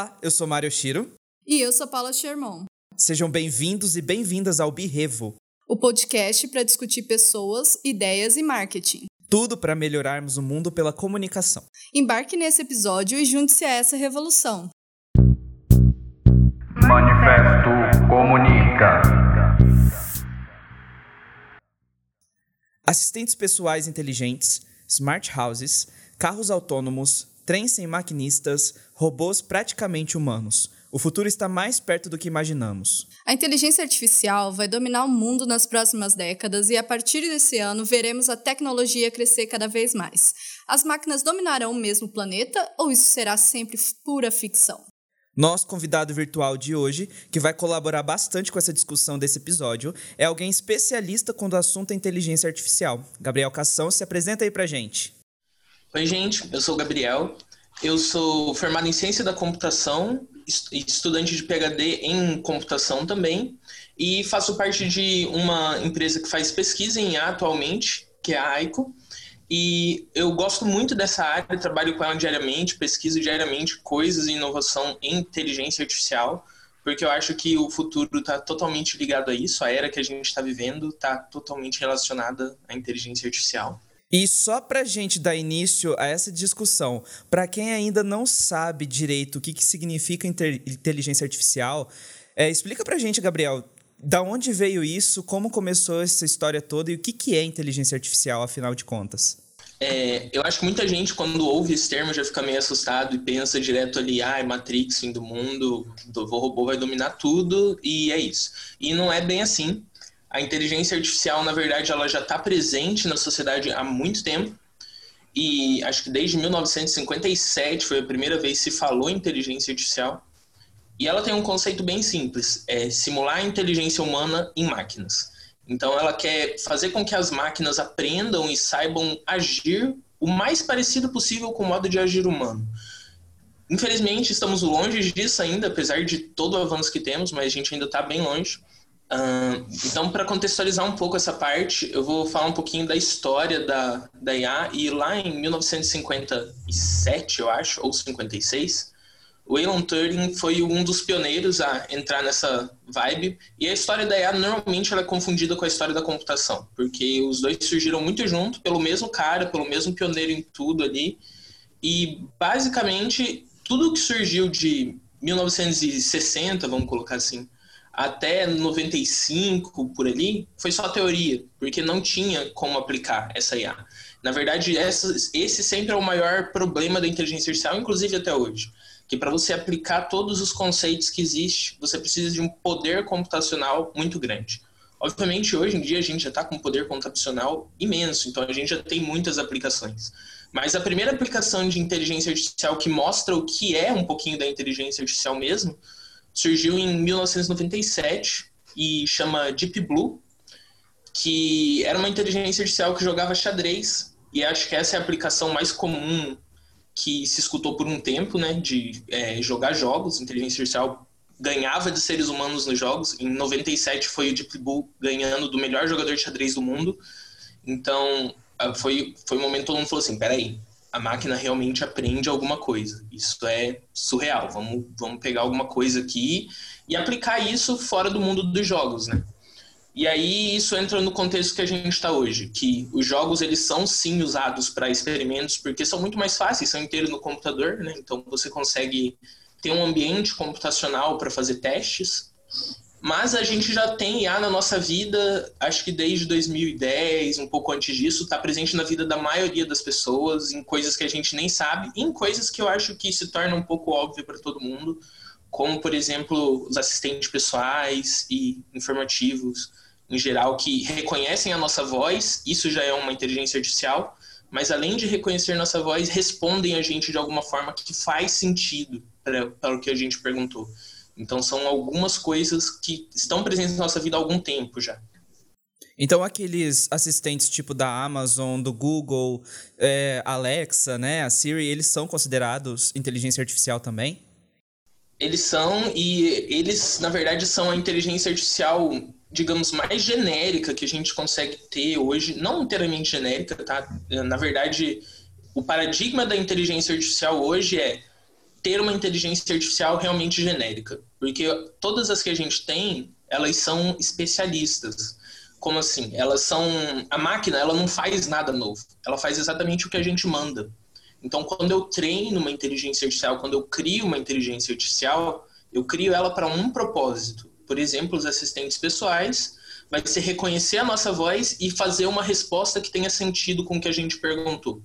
Olá, eu sou Mário Shiro. E eu sou Paula Sherman. Sejam bem-vindos e bem-vindas ao Birrevo, o podcast para discutir pessoas, ideias e marketing. Tudo para melhorarmos o mundo pela comunicação. Embarque nesse episódio e junte-se a essa revolução. Manifesto Comunica. Assistentes pessoais inteligentes, smart houses, carros autônomos, trens sem maquinistas, robôs praticamente humanos. O futuro está mais perto do que imaginamos. A inteligência artificial vai dominar o mundo nas próximas décadas e a partir desse ano veremos a tecnologia crescer cada vez mais. As máquinas dominarão mesmo o planeta ou isso será sempre pura ficção? Nosso convidado virtual de hoje, que vai colaborar bastante com essa discussão desse episódio, é alguém especialista quando o assunto é inteligência artificial. Gabriel Cação, se apresenta aí pra gente. Oi, gente, eu sou o Gabriel. Eu sou formado em ciência da computação, estudante de PhD em computação também, e faço parte de uma empresa que faz pesquisa em IA atualmente, que é a AICO. E eu gosto muito dessa área, trabalho com ela diariamente, pesquiso diariamente coisas e inovação em inteligência artificial, porque eu acho que o futuro está totalmente ligado a isso, a era que a gente está vivendo está totalmente relacionada à inteligência artificial. E só para gente dar início a essa discussão, para quem ainda não sabe direito o que, que significa inteligência artificial, é, explica para gente, Gabriel, da onde veio isso, como começou essa história toda e o que, que é inteligência artificial, afinal de contas? É, eu acho que muita gente, quando ouve esse termo, já fica meio assustado e pensa direto ali, ah, é Matrix, fim do mundo, o robô vai dominar tudo, e é isso. E não é bem assim. A inteligência artificial, na verdade, ela já está presente na sociedade há muito tempo. E acho que desde 1957 foi a primeira vez que se falou em inteligência artificial. E ela tem um conceito bem simples: é simular a inteligência humana em máquinas. Então, ela quer fazer com que as máquinas aprendam e saibam agir o mais parecido possível com o modo de agir humano. Infelizmente, estamos longe disso ainda, apesar de todo o avanço que temos, mas a gente ainda está bem longe. Uh, então, para contextualizar um pouco essa parte, eu vou falar um pouquinho da história da, da IA. E lá em 1957, eu acho, ou 56, o Alan Turing foi um dos pioneiros a entrar nessa vibe. E a história da IA normalmente ela é confundida com a história da computação, porque os dois surgiram muito junto, pelo mesmo cara, pelo mesmo pioneiro em tudo ali. E basicamente tudo que surgiu de 1960, vamos colocar assim, até 95 por ali, foi só teoria, porque não tinha como aplicar essa IA. Na verdade, essa, esse sempre é o maior problema da inteligência artificial, inclusive até hoje que para você aplicar todos os conceitos que existe, você precisa de um poder computacional muito grande. Obviamente, hoje em dia a gente já está com um poder computacional imenso, então a gente já tem muitas aplicações. Mas a primeira aplicação de inteligência artificial que mostra o que é um pouquinho da inteligência artificial mesmo, surgiu em 1997 e chama Deep Blue, que era uma inteligência artificial que jogava xadrez, e acho que essa é a aplicação mais comum que se escutou por um tempo, né, de é, jogar jogos, inteligência artificial ganhava de seres humanos nos jogos. Em 97 foi o Deep Blue ganhando do melhor jogador de xadrez do mundo. Então, foi, foi um momento todo mundo falou assim, peraí, a máquina realmente aprende alguma coisa. Isso é surreal. Vamos, vamos pegar alguma coisa aqui e aplicar isso fora do mundo dos jogos, né? E aí isso entra no contexto que a gente está hoje, que os jogos eles são sim usados para experimentos porque são muito mais fáceis, são inteiros no computador, né? Então você consegue ter um ambiente computacional para fazer testes. Mas a gente já tem IA na nossa vida, acho que desde 2010, um pouco antes disso, está presente na vida da maioria das pessoas, em coisas que a gente nem sabe, em coisas que eu acho que se tornam um pouco óbvio para todo mundo, como, por exemplo, os assistentes pessoais e informativos em geral que reconhecem a nossa voz, isso já é uma inteligência artificial, mas além de reconhecer nossa voz, respondem a gente de alguma forma que faz sentido para o que a gente perguntou. Então são algumas coisas que estão presentes na nossa vida há algum tempo já. Então aqueles assistentes tipo da Amazon, do Google, é, Alexa, né, a Siri, eles são considerados inteligência artificial também? Eles são e eles na verdade são a inteligência artificial digamos, mais genérica que a gente consegue ter hoje, não inteiramente genérica, tá? Na verdade, o paradigma da inteligência artificial hoje é ter uma inteligência artificial realmente genérica, porque todas as que a gente tem, elas são especialistas. Como assim? Elas são a máquina, ela não faz nada novo. Ela faz exatamente o que a gente manda. Então, quando eu treino uma inteligência artificial, quando eu crio uma inteligência artificial, eu crio ela para um propósito. Por exemplo, os assistentes pessoais vai ser reconhecer a nossa voz e fazer uma resposta que tenha sentido com o que a gente perguntou.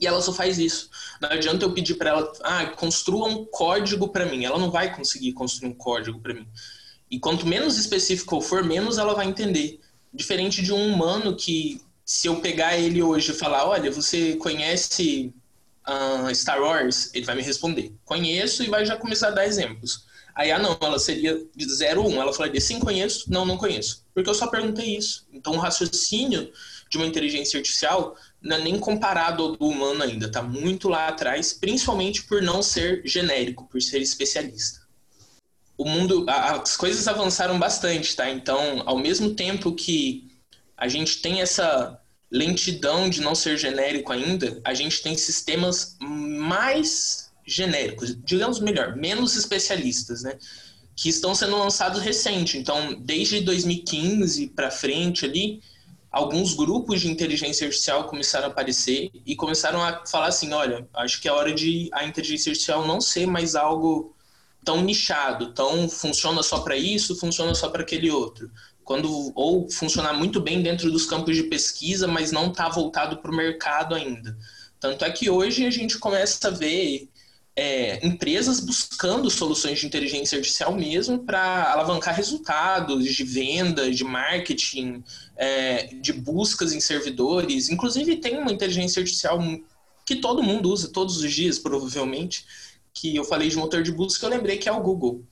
E ela só faz isso. Não adianta eu pedir para ela, ah, construa um código para mim. Ela não vai conseguir construir um código para mim. E quanto menos específico eu for, menos ela vai entender. Diferente de um humano que, se eu pegar ele hoje e falar, olha, você conhece uh, Star Wars? Ele vai me responder, conheço, e vai já começar a dar exemplos. Aí, ah, não, ela seria de 0 1. Ela falaria, sim, conheço, não, não conheço. Porque eu só perguntei isso. Então, o raciocínio de uma inteligência artificial é nem comparado ao do humano ainda, está muito lá atrás, principalmente por não ser genérico, por ser especialista. O mundo, as coisas avançaram bastante, tá? Então, ao mesmo tempo que a gente tem essa lentidão de não ser genérico ainda, a gente tem sistemas mais genéricos, digamos melhor, menos especialistas, né? Que estão sendo lançados recente. Então, desde 2015 para frente ali, alguns grupos de inteligência artificial começaram a aparecer e começaram a falar assim, olha, acho que é hora de a inteligência artificial não ser mais algo tão nichado, tão funciona só para isso, funciona só para aquele outro. Quando ou funcionar muito bem dentro dos campos de pesquisa, mas não está voltado para o mercado ainda. Tanto é que hoje a gente começa a ver é, empresas buscando soluções de inteligência artificial mesmo para alavancar resultados de venda, de marketing, é, de buscas em servidores. Inclusive, tem uma inteligência artificial que todo mundo usa todos os dias, provavelmente, que eu falei de motor de busca, eu lembrei que é o Google.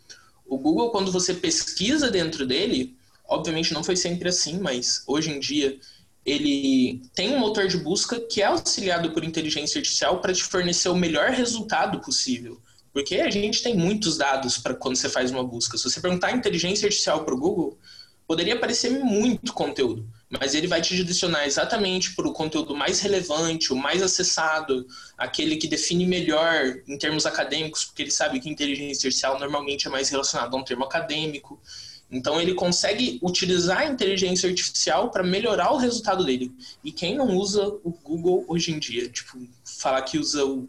O Google, quando você pesquisa dentro dele, obviamente não foi sempre assim, mas hoje em dia ele tem um motor de busca que é auxiliado por inteligência artificial para te fornecer o melhor resultado possível. Porque a gente tem muitos dados para quando você faz uma busca. Se você perguntar inteligência artificial para o Google, poderia aparecer muito conteúdo, mas ele vai te direcionar exatamente para o conteúdo mais relevante, o mais acessado, aquele que define melhor em termos acadêmicos, porque ele sabe que inteligência artificial normalmente é mais relacionado a um termo acadêmico. Então ele consegue utilizar a inteligência artificial para melhorar o resultado dele. E quem não usa o Google hoje em dia, tipo, falar que usa o,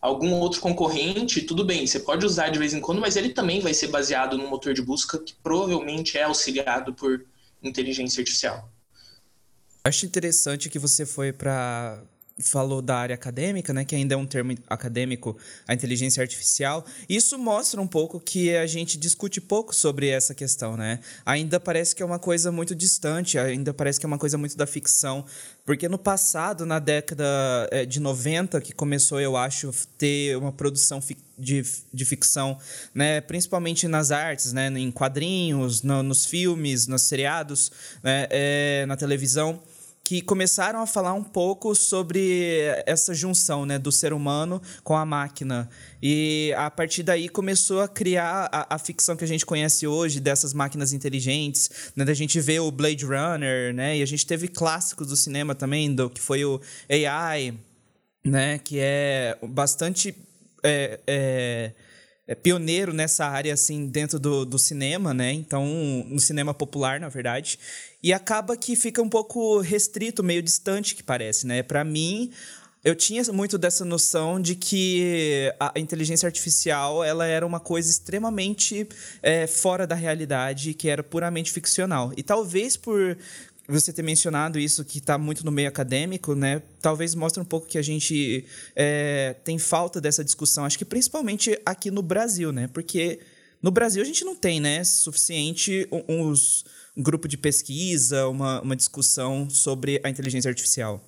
algum outro concorrente, tudo bem, você pode usar de vez em quando, mas ele também vai ser baseado no motor de busca que provavelmente é auxiliado por inteligência artificial. Acho interessante que você foi para falou da área acadêmica, né, que ainda é um termo acadêmico, a inteligência artificial. Isso mostra um pouco que a gente discute pouco sobre essa questão, né? Ainda parece que é uma coisa muito distante, ainda parece que é uma coisa muito da ficção, porque no passado, na década eh, de 90, que começou, eu acho, ter uma produção de, de ficção, né, principalmente nas artes, né, em quadrinhos, no, nos filmes, nos seriados, né, é, na televisão que começaram a falar um pouco sobre essa junção né, do ser humano com a máquina. E a partir daí começou a criar a, a ficção que a gente conhece hoje dessas máquinas inteligentes, né, da gente ver o Blade Runner, né, e a gente teve clássicos do cinema também, do que foi o AI, né, que é bastante. É, é, é pioneiro nessa área assim dentro do, do cinema, né? Então, no cinema popular, na verdade. E acaba que fica um pouco restrito, meio distante que parece, né? Para mim, eu tinha muito dessa noção de que a inteligência artificial ela era uma coisa extremamente é, fora da realidade, que era puramente ficcional. E talvez por você ter mencionado isso que está muito no meio acadêmico, né? Talvez mostre um pouco que a gente é, tem falta dessa discussão. Acho que principalmente aqui no Brasil, né? Porque no Brasil a gente não tem, né, suficiente uns, um grupo de pesquisa, uma, uma discussão sobre a inteligência artificial.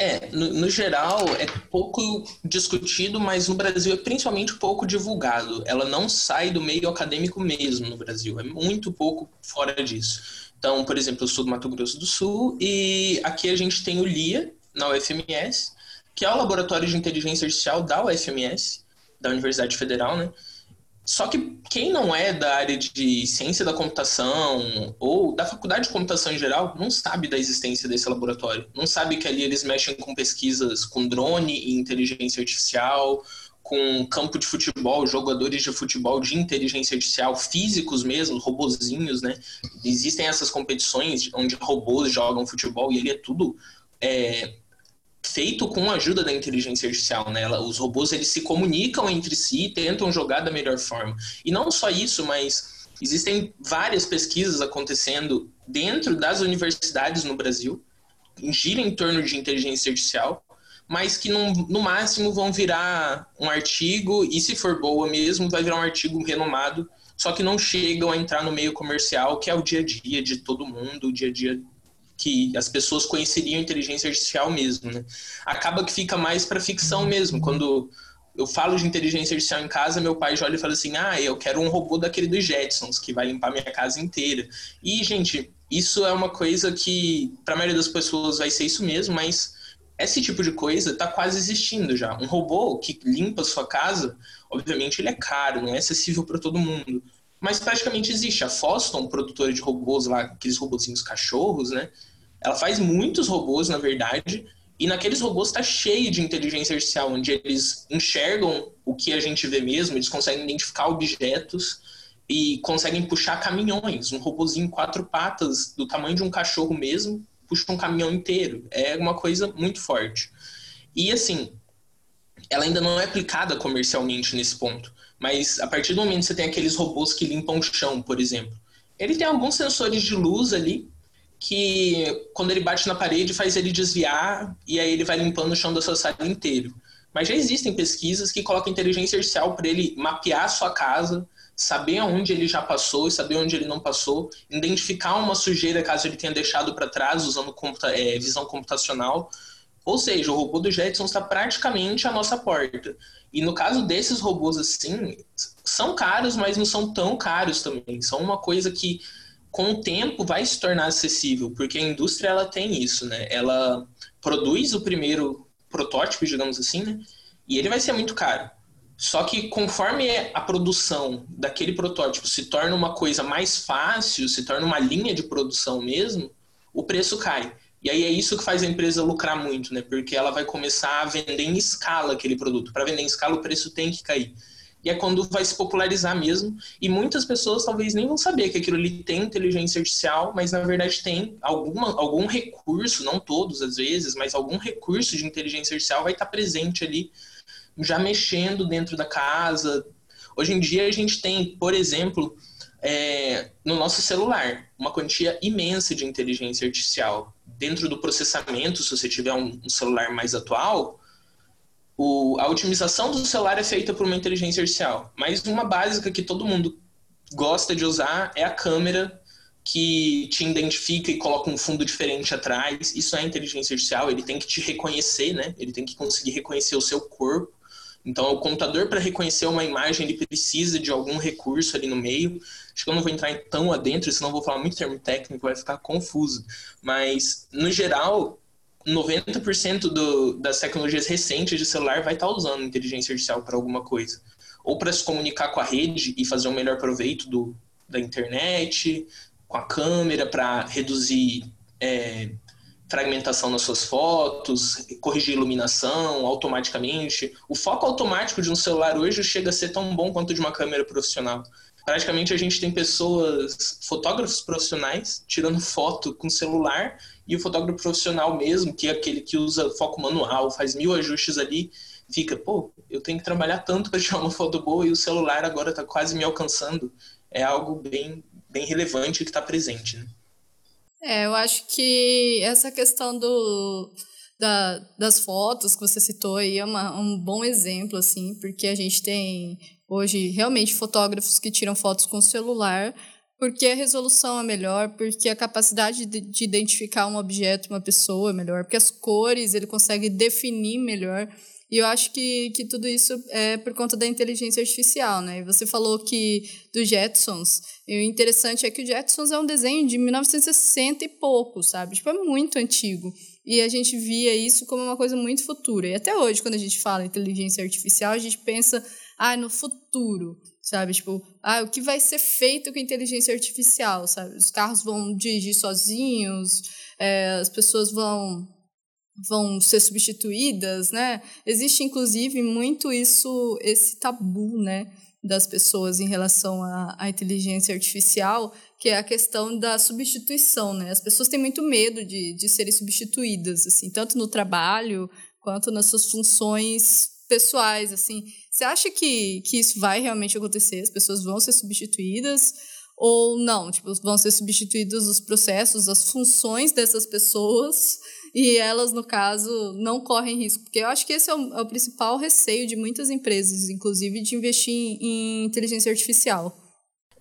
É, no, no, geral é pouco discutido, mas no Brasil é principalmente pouco divulgado. Ela não sai do meio acadêmico mesmo no Brasil, é muito pouco fora disso. Então, por exemplo, eu sou do Mato Grosso do Sul e aqui a gente tem o LIA, na UFMS, que é o Laboratório de Inteligência Artificial da UFMS, da Universidade Federal, né? Só que quem não é da área de ciência da computação ou da faculdade de computação em geral não sabe da existência desse laboratório. Não sabe que ali eles mexem com pesquisas com drone e inteligência artificial, com campo de futebol, jogadores de futebol de inteligência artificial, físicos mesmo, robozinhos, né? Existem essas competições onde robôs jogam futebol e ele é tudo é, feito com a ajuda da inteligência artificial, né? Os robôs eles se comunicam entre si, tentam jogar da melhor forma. E não só isso, mas existem várias pesquisas acontecendo dentro das universidades no Brasil, gira em torno de inteligência artificial, mas que no, no máximo vão virar um artigo, e se for boa mesmo, vai virar um artigo renomado, só que não chegam a entrar no meio comercial, que é o dia a dia de todo mundo, o dia a dia que as pessoas conheceriam inteligência artificial mesmo, né? Acaba que fica mais para ficção mesmo. Quando eu falo de inteligência artificial em casa, meu pai já olha e fala assim: "Ah, eu quero um robô daquele dos Jetsons que vai limpar minha casa inteira". E gente, isso é uma coisa que para a maioria das pessoas vai ser isso mesmo, mas esse tipo de coisa está quase existindo já. Um robô que limpa sua casa, obviamente ele é caro, não é acessível para todo mundo. Mas praticamente existe. A Foston, produtora de robôs lá, aqueles robôzinhos cachorros, né? Ela faz muitos robôs, na verdade, e naqueles robôs está cheio de inteligência artificial, onde eles enxergam o que a gente vê mesmo, eles conseguem identificar objetos e conseguem puxar caminhões. Um robôzinho quatro patas, do tamanho de um cachorro mesmo, puxa um caminhão inteiro. É uma coisa muito forte. E assim, ela ainda não é aplicada comercialmente nesse ponto. Mas a partir do momento que você tem aqueles robôs que limpam o chão, por exemplo, ele tem alguns sensores de luz ali que quando ele bate na parede faz ele desviar e aí ele vai limpando o chão da sua sala inteiro. Mas já existem pesquisas que colocam inteligência artificial para ele mapear a sua casa, saber aonde ele já passou e saber onde ele não passou, identificar uma sujeira caso ele tenha deixado para trás usando computa é, visão computacional. Ou seja, o robô do Jetson está praticamente à nossa porta. E no caso desses robôs assim, são caros, mas não são tão caros também. São uma coisa que com o tempo vai se tornar acessível, porque a indústria ela tem isso, né? Ela produz o primeiro protótipo, digamos assim, né? E ele vai ser muito caro. Só que conforme a produção daquele protótipo se torna uma coisa mais fácil, se torna uma linha de produção mesmo, o preço cai. E aí é isso que faz a empresa lucrar muito, né? Porque ela vai começar a vender em escala aquele produto. Para vender em escala, o preço tem que cair. E é quando vai se popularizar mesmo. E muitas pessoas talvez nem vão saber que aquilo ali tem inteligência artificial, mas na verdade tem alguma, algum recurso, não todos às vezes, mas algum recurso de inteligência artificial vai estar presente ali já mexendo dentro da casa. Hoje em dia a gente tem, por exemplo, é, no nosso celular, uma quantia imensa de inteligência artificial. Dentro do processamento, se você tiver um, um celular mais atual, o, a otimização do celular é feita por uma inteligência artificial. Mas uma básica que todo mundo gosta de usar é a câmera que te identifica e coloca um fundo diferente atrás. Isso é inteligência artificial, ele tem que te reconhecer, né? Ele tem que conseguir reconhecer o seu corpo. Então, o computador, para reconhecer uma imagem, ele precisa de algum recurso ali no meio. Acho que eu não vou entrar tão adentro, senão vou falar muito termo técnico, vai ficar confuso. Mas, no geral, 90% do, das tecnologias recentes de celular vai estar tá usando inteligência artificial para alguma coisa. Ou para se comunicar com a rede e fazer um melhor proveito do, da internet, com a câmera, para reduzir é, fragmentação nas suas fotos, corrigir iluminação automaticamente. O foco automático de um celular hoje chega a ser tão bom quanto de uma câmera profissional. Praticamente a gente tem pessoas, fotógrafos profissionais, tirando foto com celular, e o fotógrafo profissional mesmo, que é aquele que usa foco manual, faz mil ajustes ali, fica, pô, eu tenho que trabalhar tanto para tirar uma foto boa e o celular agora está quase me alcançando. É algo bem, bem relevante que está presente. Né? É, eu acho que essa questão do, da, das fotos que você citou aí é uma, um bom exemplo, assim, porque a gente tem hoje realmente fotógrafos que tiram fotos com celular, porque a resolução é melhor, porque a capacidade de, de identificar um objeto, uma pessoa é melhor, porque as cores ele consegue definir melhor. E eu acho que, que tudo isso é por conta da inteligência artificial, né? Você falou que dos Jetsons, e o interessante é que o Jetsons é um desenho de 1960 e pouco, sabe? Tipo, é muito antigo. E a gente via isso como uma coisa muito futura. E até hoje, quando a gente fala inteligência artificial, a gente pensa, ah, no futuro, sabe? Tipo, ah, o que vai ser feito com inteligência artificial, sabe? Os carros vão dirigir sozinhos, é, as pessoas vão vão ser substituídas, né? Existe inclusive muito isso, esse tabu, né, das pessoas em relação à, à, inteligência artificial, que é a questão da substituição, né? As pessoas têm muito medo de, de serem substituídas, assim, tanto no trabalho quanto nas suas funções pessoais, assim. Você acha que, que isso vai realmente acontecer? As pessoas vão ser substituídas? Ou não? Tipo, vão ser substituídos os processos, as funções dessas pessoas e elas, no caso, não correm risco. Porque eu acho que esse é o, é o principal receio de muitas empresas, inclusive, de investir em, em, inteligência artificial.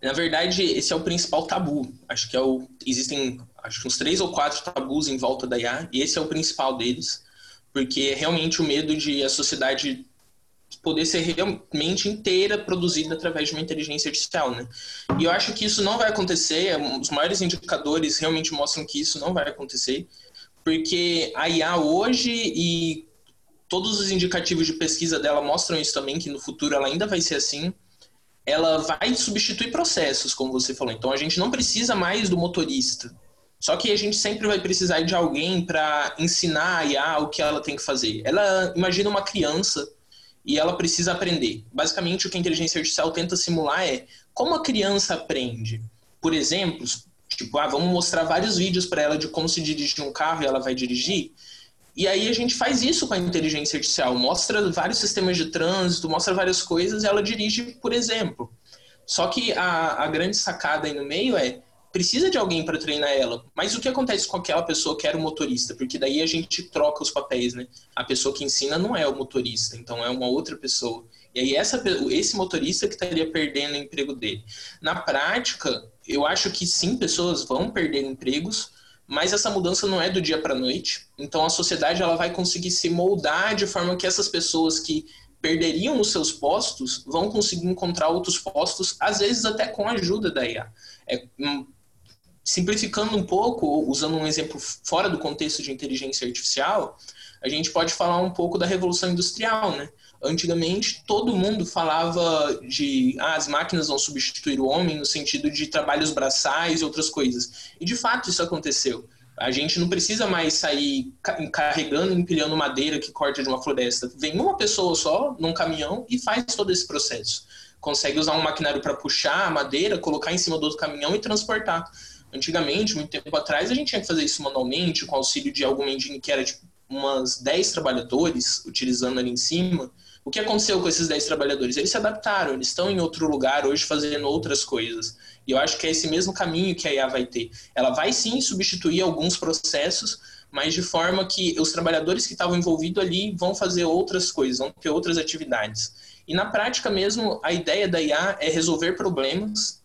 Na verdade, esse é o principal tabu. Acho que é o, existem acho que uns três ou quatro tabus em volta da IA, e esse é o principal deles, porque é realmente o medo de a sociedade poder ser realmente inteira produzida através de uma inteligência artificial, né? E eu acho que isso não vai acontecer, os maiores indicadores realmente mostram que isso não vai acontecer, porque a IA hoje e todos os indicativos de pesquisa dela mostram isso também, que no futuro ela ainda vai ser assim. Ela vai substituir processos, como você falou. Então a gente não precisa mais do motorista. Só que a gente sempre vai precisar de alguém para ensinar a IA o que ela tem que fazer. Ela imagina uma criança e ela precisa aprender. Basicamente, o que a inteligência artificial tenta simular é como a criança aprende. Por exemplo, Tipo, ah, vamos mostrar vários vídeos para ela de como se dirige um carro e ela vai dirigir. E aí a gente faz isso com a inteligência artificial, mostra vários sistemas de trânsito, mostra várias coisas e ela dirige, por exemplo. Só que a, a grande sacada aí no meio é precisa de alguém para treinar ela. Mas o que acontece com aquela pessoa que era o motorista? Porque daí a gente troca os papéis, né? A pessoa que ensina não é o motorista, então é uma outra pessoa. E aí essa, esse motorista que estaria perdendo o emprego dele. Na prática, eu acho que sim, pessoas vão perder empregos, mas essa mudança não é do dia para a noite. Então a sociedade ela vai conseguir se moldar de forma que essas pessoas que perderiam os seus postos vão conseguir encontrar outros postos, às vezes até com a ajuda da IA. É, hum, simplificando um pouco, usando um exemplo fora do contexto de inteligência artificial, a gente pode falar um pouco da revolução industrial, né? Antigamente, todo mundo falava de ah, as máquinas vão substituir o homem no sentido de trabalhos braçais e outras coisas. E de fato isso aconteceu. A gente não precisa mais sair carregando empilhando madeira que corta de uma floresta. Vem uma pessoa só num caminhão e faz todo esse processo. Consegue usar um maquinário para puxar a madeira, colocar em cima do outro caminhão e transportar. Antigamente, muito tempo atrás, a gente tinha que fazer isso manualmente, com auxílio de alguma engine que era tipo umas 10 trabalhadores utilizando ali em cima. O que aconteceu com esses 10 trabalhadores? Eles se adaptaram, eles estão em outro lugar hoje fazendo outras coisas. E eu acho que é esse mesmo caminho que a IA vai ter. Ela vai sim substituir alguns processos, mas de forma que os trabalhadores que estavam envolvidos ali vão fazer outras coisas, vão ter outras atividades. E na prática mesmo, a ideia da IA é resolver problemas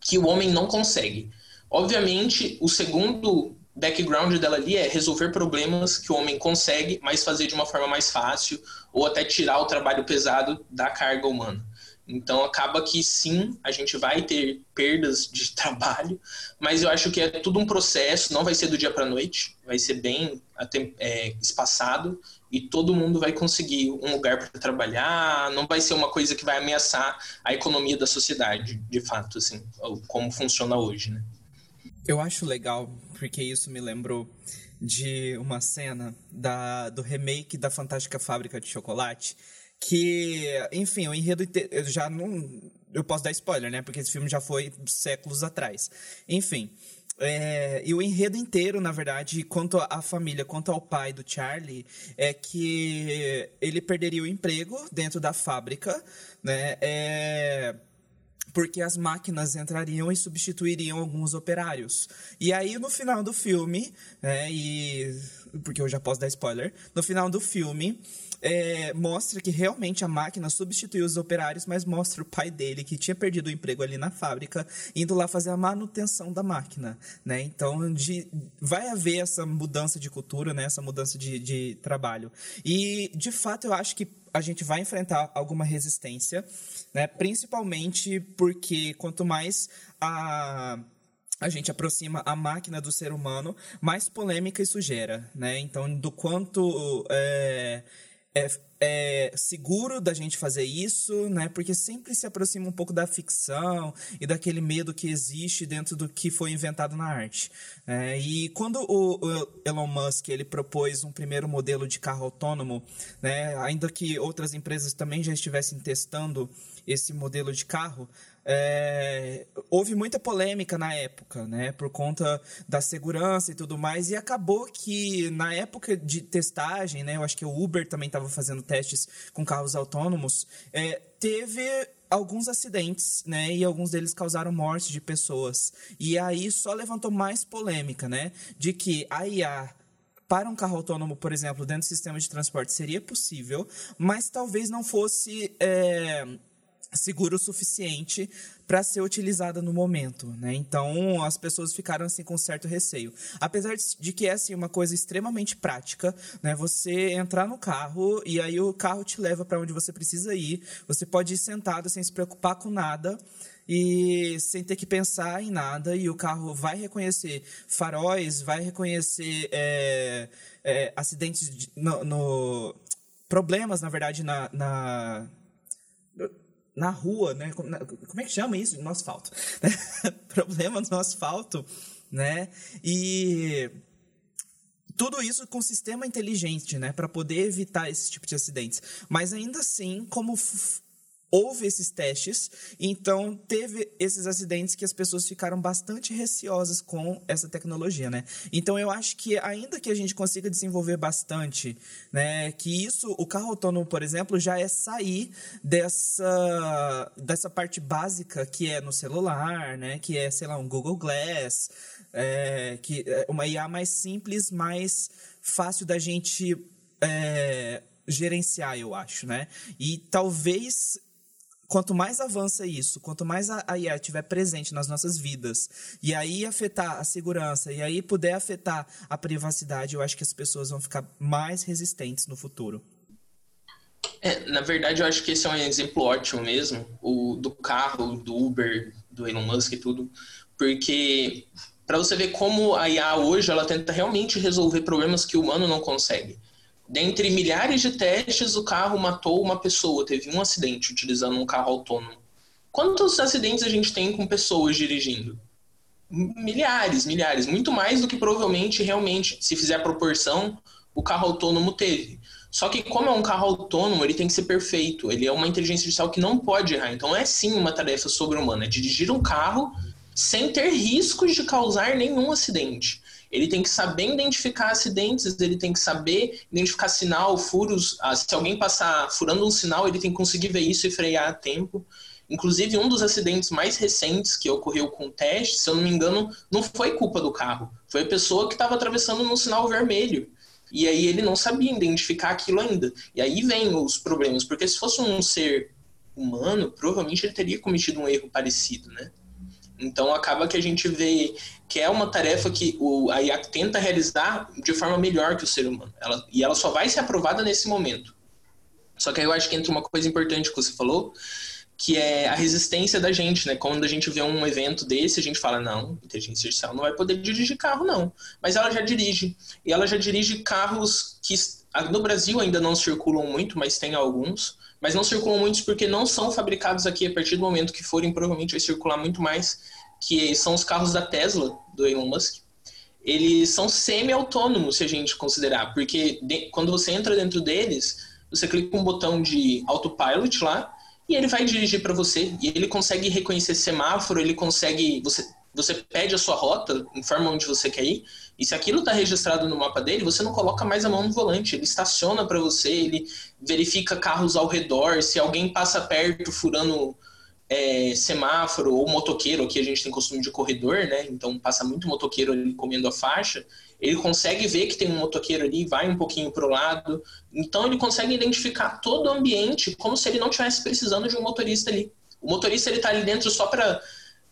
que o homem não consegue. Obviamente, o segundo background dela ali é resolver problemas que o homem consegue, mas fazer de uma forma mais fácil, ou até tirar o trabalho pesado da carga humana. Então acaba que sim, a gente vai ter perdas de trabalho, mas eu acho que é tudo um processo, não vai ser do dia para noite, vai ser bem é, espaçado e todo mundo vai conseguir um lugar para trabalhar, não vai ser uma coisa que vai ameaçar a economia da sociedade, de fato, assim, como funciona hoje, né? Eu acho legal, porque isso me lembrou de uma cena da, do remake da Fantástica Fábrica de Chocolate, que, enfim, o enredo eu já não. Eu posso dar spoiler, né? Porque esse filme já foi séculos atrás. Enfim. É, e o enredo inteiro, na verdade, quanto à família, quanto ao pai do Charlie, é que ele perderia o emprego dentro da fábrica, né? É, porque as máquinas entrariam e substituiriam alguns operários. E aí, no final do filme, é, e porque eu já posso dar spoiler, no final do filme, é, mostra que realmente a máquina substituiu os operários, mas mostra o pai dele, que tinha perdido o emprego ali na fábrica, indo lá fazer a manutenção da máquina, né? Então, de, vai haver essa mudança de cultura, né? Essa mudança de, de trabalho. E, de fato, eu acho que a gente vai enfrentar alguma resistência, né? Principalmente porque quanto mais a a gente aproxima a máquina do ser humano, mais polêmica isso gera, né? Então, do quanto é, é, é, seguro da gente fazer isso, né? Porque sempre se aproxima um pouco da ficção e daquele medo que existe dentro do que foi inventado na arte. É, e quando o, o, Elon Musk ele propôs um primeiro modelo de carro autônomo, né? Ainda que outras empresas também já estivessem testando esse modelo de carro, é, houve muita polêmica na época, né? Por conta da segurança e tudo mais. E acabou que, na época de testagem, né? Eu acho que o Uber também estava fazendo testes com carros autônomos. É, teve alguns acidentes, né? E alguns deles causaram morte de pessoas. E aí só levantou mais polêmica, né? De que a IA para um carro autônomo, por exemplo, dentro do sistema de transporte seria possível, mas talvez não fosse. É seguro o suficiente para ser utilizada no momento, né? Então as pessoas ficaram assim com certo receio. Apesar de que é assim uma coisa extremamente prática, né? Você entrar no carro e aí o carro te leva para onde você precisa ir. Você pode ir sentado sem se preocupar com nada e sem ter que pensar em nada e o carro vai reconhecer faróis, vai reconhecer é, é, acidentes no, no, problemas na verdade na, na na rua, né? Como é que chama isso? No asfalto. Né? Problema no asfalto, né? E tudo isso com sistema inteligente, né, para poder evitar esse tipo de acidentes. Mas ainda assim, como houve esses testes, então teve esses acidentes que as pessoas ficaram bastante receosas com essa tecnologia, né? Então eu acho que ainda que a gente consiga desenvolver bastante, né, que isso, o carro autônomo, por exemplo, já é sair dessa dessa parte básica que é no celular, né, que é, sei lá, um Google Glass, é, que é uma IA mais simples, mais fácil da gente é, gerenciar, eu acho, né? E talvez quanto mais avança isso, quanto mais a IA estiver presente nas nossas vidas, e aí afetar a segurança, e aí puder afetar a privacidade, eu acho que as pessoas vão ficar mais resistentes no futuro. É, na verdade, eu acho que esse é um exemplo ótimo mesmo, o do carro, do Uber, do Elon Musk e tudo, porque para você ver como a IA hoje ela tenta realmente resolver problemas que o humano não consegue. Dentre milhares de testes, o carro matou uma pessoa, teve um acidente utilizando um carro autônomo. Quantos acidentes a gente tem com pessoas dirigindo? Milhares, milhares, muito mais do que provavelmente realmente, se fizer a proporção, o carro autônomo teve. Só que como é um carro autônomo, ele tem que ser perfeito. Ele é uma inteligência artificial que não pode errar. Então é sim uma tarefa sobre-humana, é dirigir um carro sem ter riscos de causar nenhum acidente. Ele tem que saber identificar acidentes, ele tem que saber identificar sinal, furos. Ah, se alguém passar furando um sinal, ele tem que conseguir ver isso e frear a tempo. Inclusive, um dos acidentes mais recentes que ocorreu com o teste, se eu não me engano, não foi culpa do carro. Foi a pessoa que estava atravessando no sinal vermelho. E aí ele não sabia identificar aquilo ainda. E aí vem os problemas, porque se fosse um ser humano, provavelmente ele teria cometido um erro parecido, né? Então acaba que a gente vê que é uma tarefa que o, a IA tenta realizar de forma melhor que o ser humano. Ela, e ela só vai ser aprovada nesse momento. Só que aí eu acho que entra uma coisa importante que você falou, que é a resistência da gente, né? Quando a gente vê um evento desse, a gente fala, não, inteligência artificial não vai poder dirigir carro, não. Mas ela já dirige. E ela já dirige carros que no Brasil ainda não circulam muito, mas tem alguns. Mas não circulam muitos porque não são fabricados aqui a partir do momento que forem, provavelmente vai circular muito mais que são os carros da Tesla, do Elon Musk, eles são semi-autônomos, se a gente considerar, porque de, quando você entra dentro deles, você clica um botão de autopilot lá e ele vai dirigir para você e ele consegue reconhecer semáforo, ele consegue você você pede a sua rota, informa onde você quer ir, e se aquilo está registrado no mapa dele, você não coloca mais a mão no volante, ele estaciona para você, ele verifica carros ao redor, se alguém passa perto furando é, semáforo ou motoqueiro, aqui a gente tem costume de corredor, né? Então passa muito motoqueiro ali comendo a faixa. Ele consegue ver que tem um motoqueiro ali, vai um pouquinho para o lado. Então ele consegue identificar todo o ambiente como se ele não tivesse precisando de um motorista ali. O motorista ele está ali dentro só para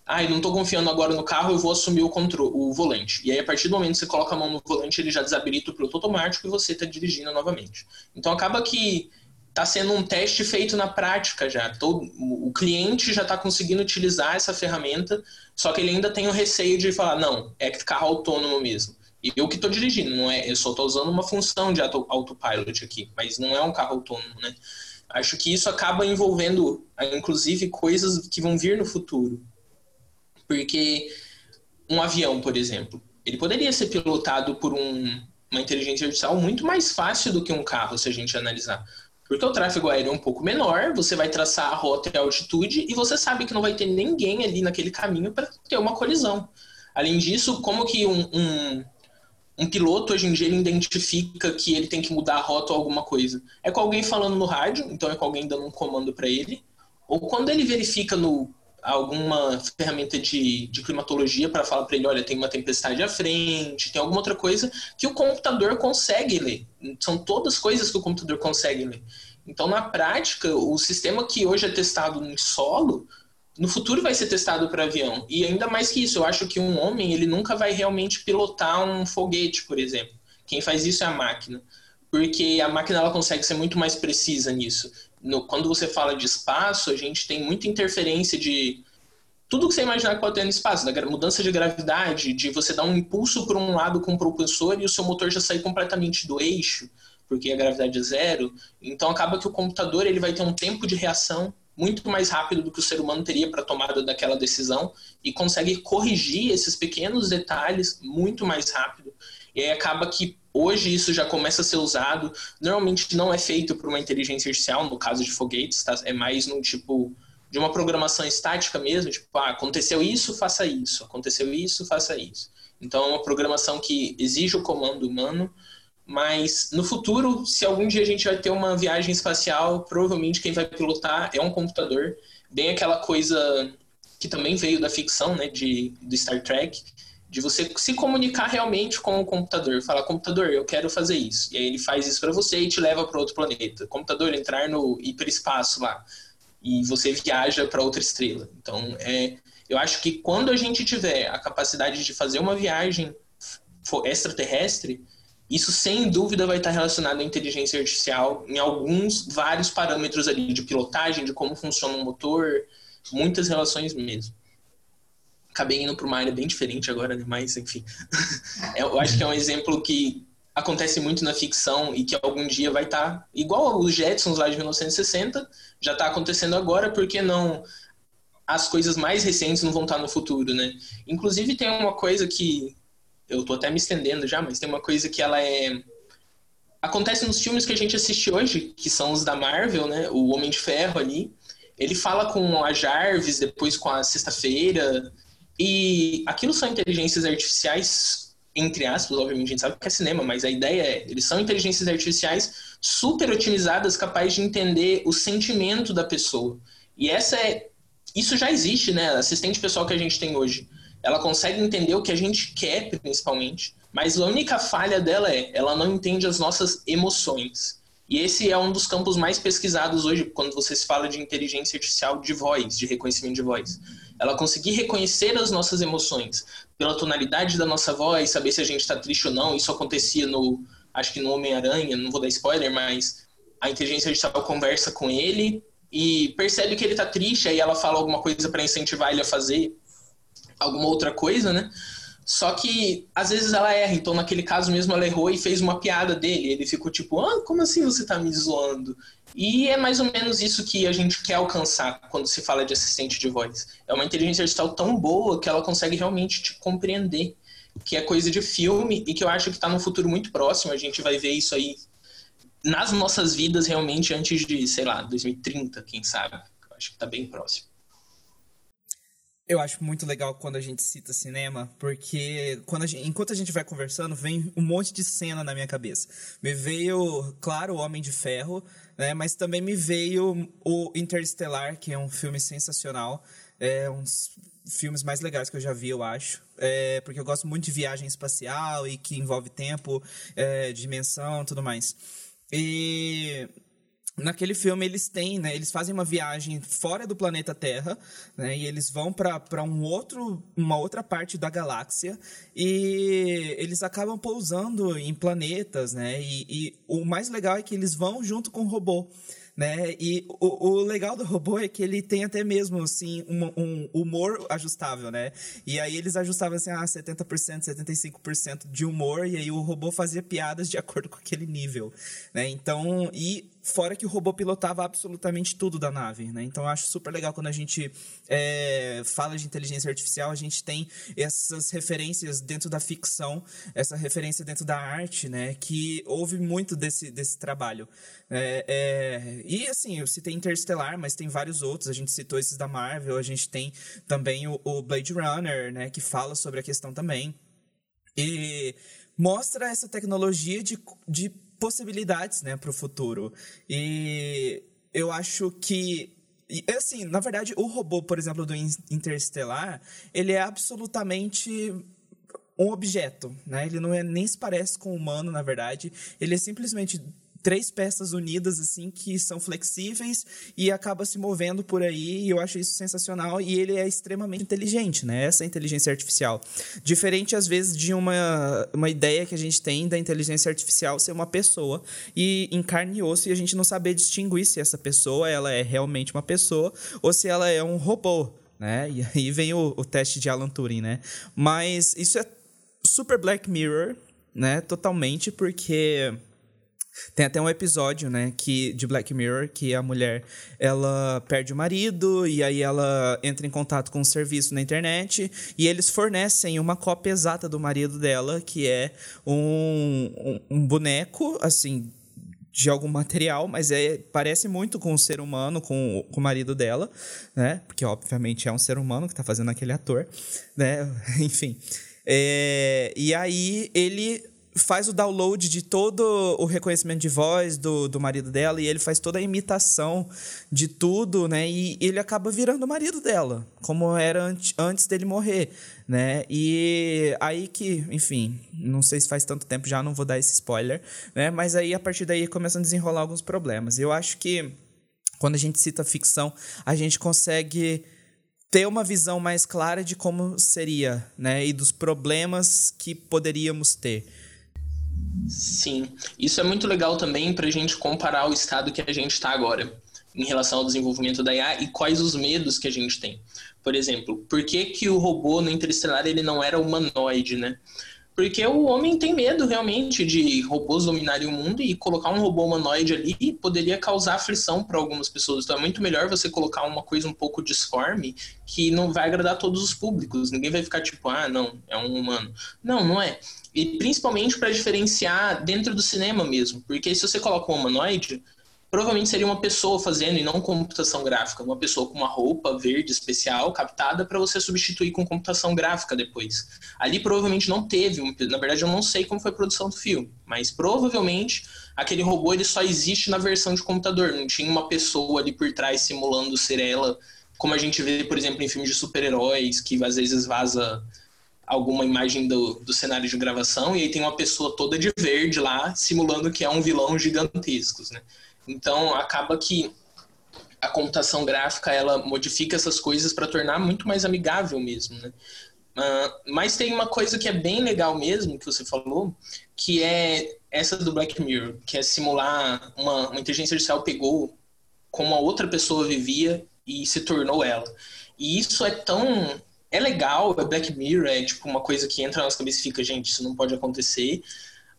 ai, não estou confiando agora no carro, eu vou assumir o controle, o volante. E aí, a partir do momento que você coloca a mão no volante, ele já desabilita o piloto automático e você está dirigindo novamente. Então acaba que está sendo um teste feito na prática já. Todo, o cliente já está conseguindo utilizar essa ferramenta, só que ele ainda tem o receio de falar, não, é carro autônomo mesmo. Eu que estou dirigindo, não é? Eu só estou usando uma função de auto, autopilot aqui, mas não é um carro autônomo, né? Acho que isso acaba envolvendo, inclusive, coisas que vão vir no futuro. Porque um avião, por exemplo, ele poderia ser pilotado por um, uma inteligência artificial muito mais fácil do que um carro, se a gente analisar. Porque o tráfego aéreo é um pouco menor, você vai traçar a rota e a altitude e você sabe que não vai ter ninguém ali naquele caminho para ter uma colisão. Além disso, como que um, um, um, piloto hoje em dia ele identifica que ele tem que mudar a rota ou alguma coisa? É com alguém falando no rádio, então é com alguém dando um comando para ele, ou quando ele verifica no alguma ferramenta de, de climatologia para falar para ele, olha, tem uma tempestade à frente, tem alguma outra coisa que o computador consegue ler. São todas coisas que o computador consegue ler. Então, na prática, o sistema que hoje é testado em solo, no futuro vai ser testado para avião. E ainda mais que isso, eu acho que um homem ele nunca vai realmente pilotar um foguete, por exemplo. Quem faz isso é a máquina. Porque a máquina ela consegue ser muito mais precisa nisso no, quando você fala de espaço, a gente tem muita interferência de tudo que você imaginar que pode ter no espaço, da mudança de gravidade, de você dar um impulso por um lado com o propulsor e o seu motor já sair completamente do eixo, porque a gravidade é zero. Então acaba que o computador ele vai ter um tempo de reação muito mais rápido do que o ser humano teria para tomada daquela decisão e consegue corrigir esses pequenos detalhes muito mais rápido. E aí acaba que Hoje isso já começa a ser usado. Normalmente não é feito por uma inteligência artificial, no caso de foguetes, tá? é mais no tipo de uma programação estática mesmo, tipo, ah, aconteceu isso, faça isso, aconteceu isso, faça isso. Então é uma programação que exige o comando humano, mas no futuro, se algum dia a gente vai ter uma viagem espacial, provavelmente quem vai pilotar é um computador, bem aquela coisa que também veio da ficção, né, de, do Star Trek, de você se comunicar realmente com o computador, falar computador, eu quero fazer isso. E aí ele faz isso para você e te leva para outro planeta. Computador entrar no hiperespaço lá e você viaja para outra estrela. Então, é, eu acho que quando a gente tiver a capacidade de fazer uma viagem extraterrestre, isso sem dúvida vai estar relacionado à inteligência artificial em alguns vários parâmetros ali de pilotagem, de como funciona o motor, muitas relações mesmo acabei indo para uma área bem diferente agora, né? mas enfim. eu acho que é um exemplo que acontece muito na ficção e que algum dia vai estar tá, igual os Jetsons lá de 1960, já está acontecendo agora, porque não as coisas mais recentes não vão estar tá no futuro, né? Inclusive tem uma coisa que eu tô até me estendendo já, mas tem uma coisa que ela é acontece nos filmes que a gente assiste hoje, que são os da Marvel, né? O Homem de Ferro ali, ele fala com a Jarvis, depois com a Sexta-feira, e aquilo são inteligências artificiais, entre aspas, obviamente a gente sabe que é cinema, mas a ideia é, eles são inteligências artificiais super otimizadas, capazes de entender o sentimento da pessoa. E essa é, isso já existe, né? A assistente pessoal que a gente tem hoje, ela consegue entender o que a gente quer, principalmente, mas a única falha dela é, ela não entende as nossas emoções. E esse é um dos campos mais pesquisados hoje, quando você se fala de inteligência artificial de voz, de reconhecimento de voz ela conseguir reconhecer as nossas emoções pela tonalidade da nossa voz, saber se a gente está triste ou não. Isso acontecia no, acho que no Homem-Aranha, não vou dar spoiler, mas a inteligência artificial conversa com ele e percebe que ele está triste, aí ela fala alguma coisa para incentivar ele a fazer alguma outra coisa, né? Só que às vezes ela erra, então naquele caso mesmo ela errou e fez uma piada dele. Ele ficou tipo, ah, como assim você tá me zoando? E é mais ou menos isso que a gente quer alcançar quando se fala de assistente de voz. É uma inteligência artificial tão boa que ela consegue realmente te compreender, que é coisa de filme e que eu acho que está no futuro muito próximo. A gente vai ver isso aí nas nossas vidas realmente antes de, sei lá, 2030, quem sabe. Eu acho que está bem próximo. Eu acho muito legal quando a gente cita cinema, porque quando a gente, enquanto a gente vai conversando, vem um monte de cena na minha cabeça. Me veio, claro, O Homem de Ferro, né, mas também me veio o Interstellar, que é um filme sensacional. É um dos filmes mais legais que eu já vi, eu acho. É, porque eu gosto muito de viagem espacial e que envolve tempo, é, dimensão tudo mais. E naquele filme eles têm, né, eles fazem uma viagem fora do planeta Terra, né, e eles vão para um outro, uma outra parte da galáxia e eles acabam pousando em planetas, né, e, e o mais legal é que eles vão junto com o robô. Né? E o, o, legal do robô é que ele tem até mesmo, assim, um, um, humor ajustável, né? E aí eles ajustavam, assim, ah, 70%, 75% de humor, e aí o robô fazia piadas de acordo com aquele nível, né? Então, e fora que o robô pilotava absolutamente tudo da nave, né? Então eu acho super legal quando a gente é, fala de inteligência artificial, a gente tem essas referências dentro da ficção, essa referência dentro da arte, né? Que houve muito desse, desse trabalho. É, é, e assim, eu citei Interstellar, mas tem vários outros. A gente citou esses da Marvel, a gente tem também o, o Blade Runner, né? Que fala sobre a questão também. E mostra essa tecnologia de, de possibilidades, né, o futuro. E eu acho que assim, na verdade, o robô, por exemplo, do Interstellar, ele é absolutamente um objeto, né? Ele não é nem se parece com um humano, na verdade. Ele é simplesmente três peças unidas, assim, que são flexíveis e acaba se movendo por aí. E eu acho isso sensacional. E ele é extremamente inteligente, né? Essa é inteligência artificial. Diferente, às vezes, de uma, uma ideia que a gente tem da inteligência artificial ser uma pessoa e em carne e osso e a gente não saber distinguir se essa pessoa ela é realmente uma pessoa ou se ela é um robô. Né? E aí vem o, o teste de Alan Turing, né? Mas isso é super Black Mirror, né? Totalmente, porque tem até um episódio, né, que, de Black Mirror, que a mulher, ela perde o marido e aí ela entra em contato com um serviço na internet e eles fornecem uma cópia exata do marido dela, que é um, um, um boneco, assim, de algum material, mas é, parece muito com o ser humano, com, com o marido dela, né? Porque, obviamente, é um ser humano que está fazendo aquele ator, né? Enfim. É, e aí ele faz o download de todo o reconhecimento de voz do, do marido dela e ele faz toda a imitação de tudo, né? E ele acaba virando o marido dela, como era antes, antes dele morrer, né? E aí que, enfim, não sei se faz tanto tempo já, não vou dar esse spoiler, né? Mas aí a partir daí começam a desenrolar alguns problemas. Eu acho que quando a gente cita ficção, a gente consegue ter uma visão mais clara de como seria, né? E dos problemas que poderíamos ter. Sim, isso é muito legal também para a gente comparar o estado que a gente está agora em relação ao desenvolvimento da IA e quais os medos que a gente tem. Por exemplo, por que, que o robô no Interestelar ele não era humanoide, né? Porque o homem tem medo realmente de robôs dominarem o mundo e colocar um robô humanoide ali poderia causar aflição para algumas pessoas. Então é muito melhor você colocar uma coisa um pouco disforme que não vai agradar todos os públicos. Ninguém vai ficar tipo, ah, não, é um humano. Não, não é. E principalmente para diferenciar dentro do cinema mesmo. Porque se você coloca um humanoide, provavelmente seria uma pessoa fazendo e não computação gráfica. Uma pessoa com uma roupa verde especial captada para você substituir com computação gráfica depois. Ali provavelmente não teve, na verdade eu não sei como foi a produção do filme, mas provavelmente aquele robô ele só existe na versão de computador, não tinha uma pessoa ali por trás simulando ser ela, como a gente vê, por exemplo, em filmes de super-heróis, que às vezes vaza alguma imagem do, do cenário de gravação e aí tem uma pessoa toda de verde lá simulando que é um vilão gigantesco, né? Então acaba que a computação gráfica ela modifica essas coisas para tornar muito mais amigável mesmo, né? Uh, mas tem uma coisa que é bem legal mesmo que você falou, que é essa do Black Mirror, que é simular uma, uma inteligência artificial pegou como a outra pessoa vivia e se tornou ela. E isso é tão é legal, é Black Mirror, é tipo uma coisa que entra na nossa cabeça e fica, gente, isso não pode acontecer.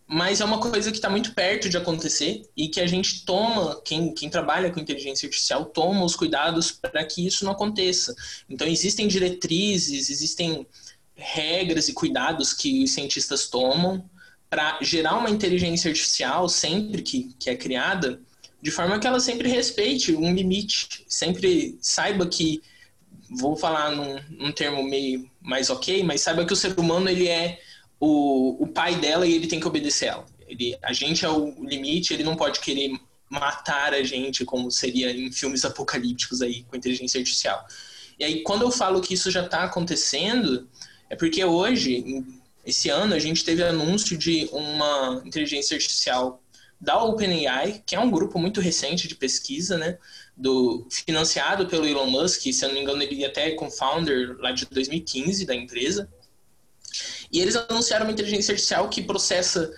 Mas é uma coisa que está muito perto de acontecer e que a gente toma, quem, quem trabalha com inteligência artificial, toma os cuidados para que isso não aconteça. Então, existem diretrizes, existem regras e cuidados que os cientistas tomam para gerar uma inteligência artificial sempre que, que é criada, de forma que ela sempre respeite um limite, sempre saiba que vou falar num, num, termo meio mais ok, mas saiba que o ser humano ele é o, o pai dela e ele tem que obedecer ela. Ele, a gente é o limite, ele não pode querer matar a gente como seria em filmes apocalípticos aí com inteligência artificial. E aí quando eu falo que isso já está acontecendo, é porque hoje, esse ano, a gente teve anúncio de uma inteligência artificial da OpenAI, que é um grupo muito recente de pesquisa, né? do financiado pelo Elon Musk, se eu não me engano ele até é co-founder lá de 2015 da empresa. E eles anunciaram uma inteligência artificial que processa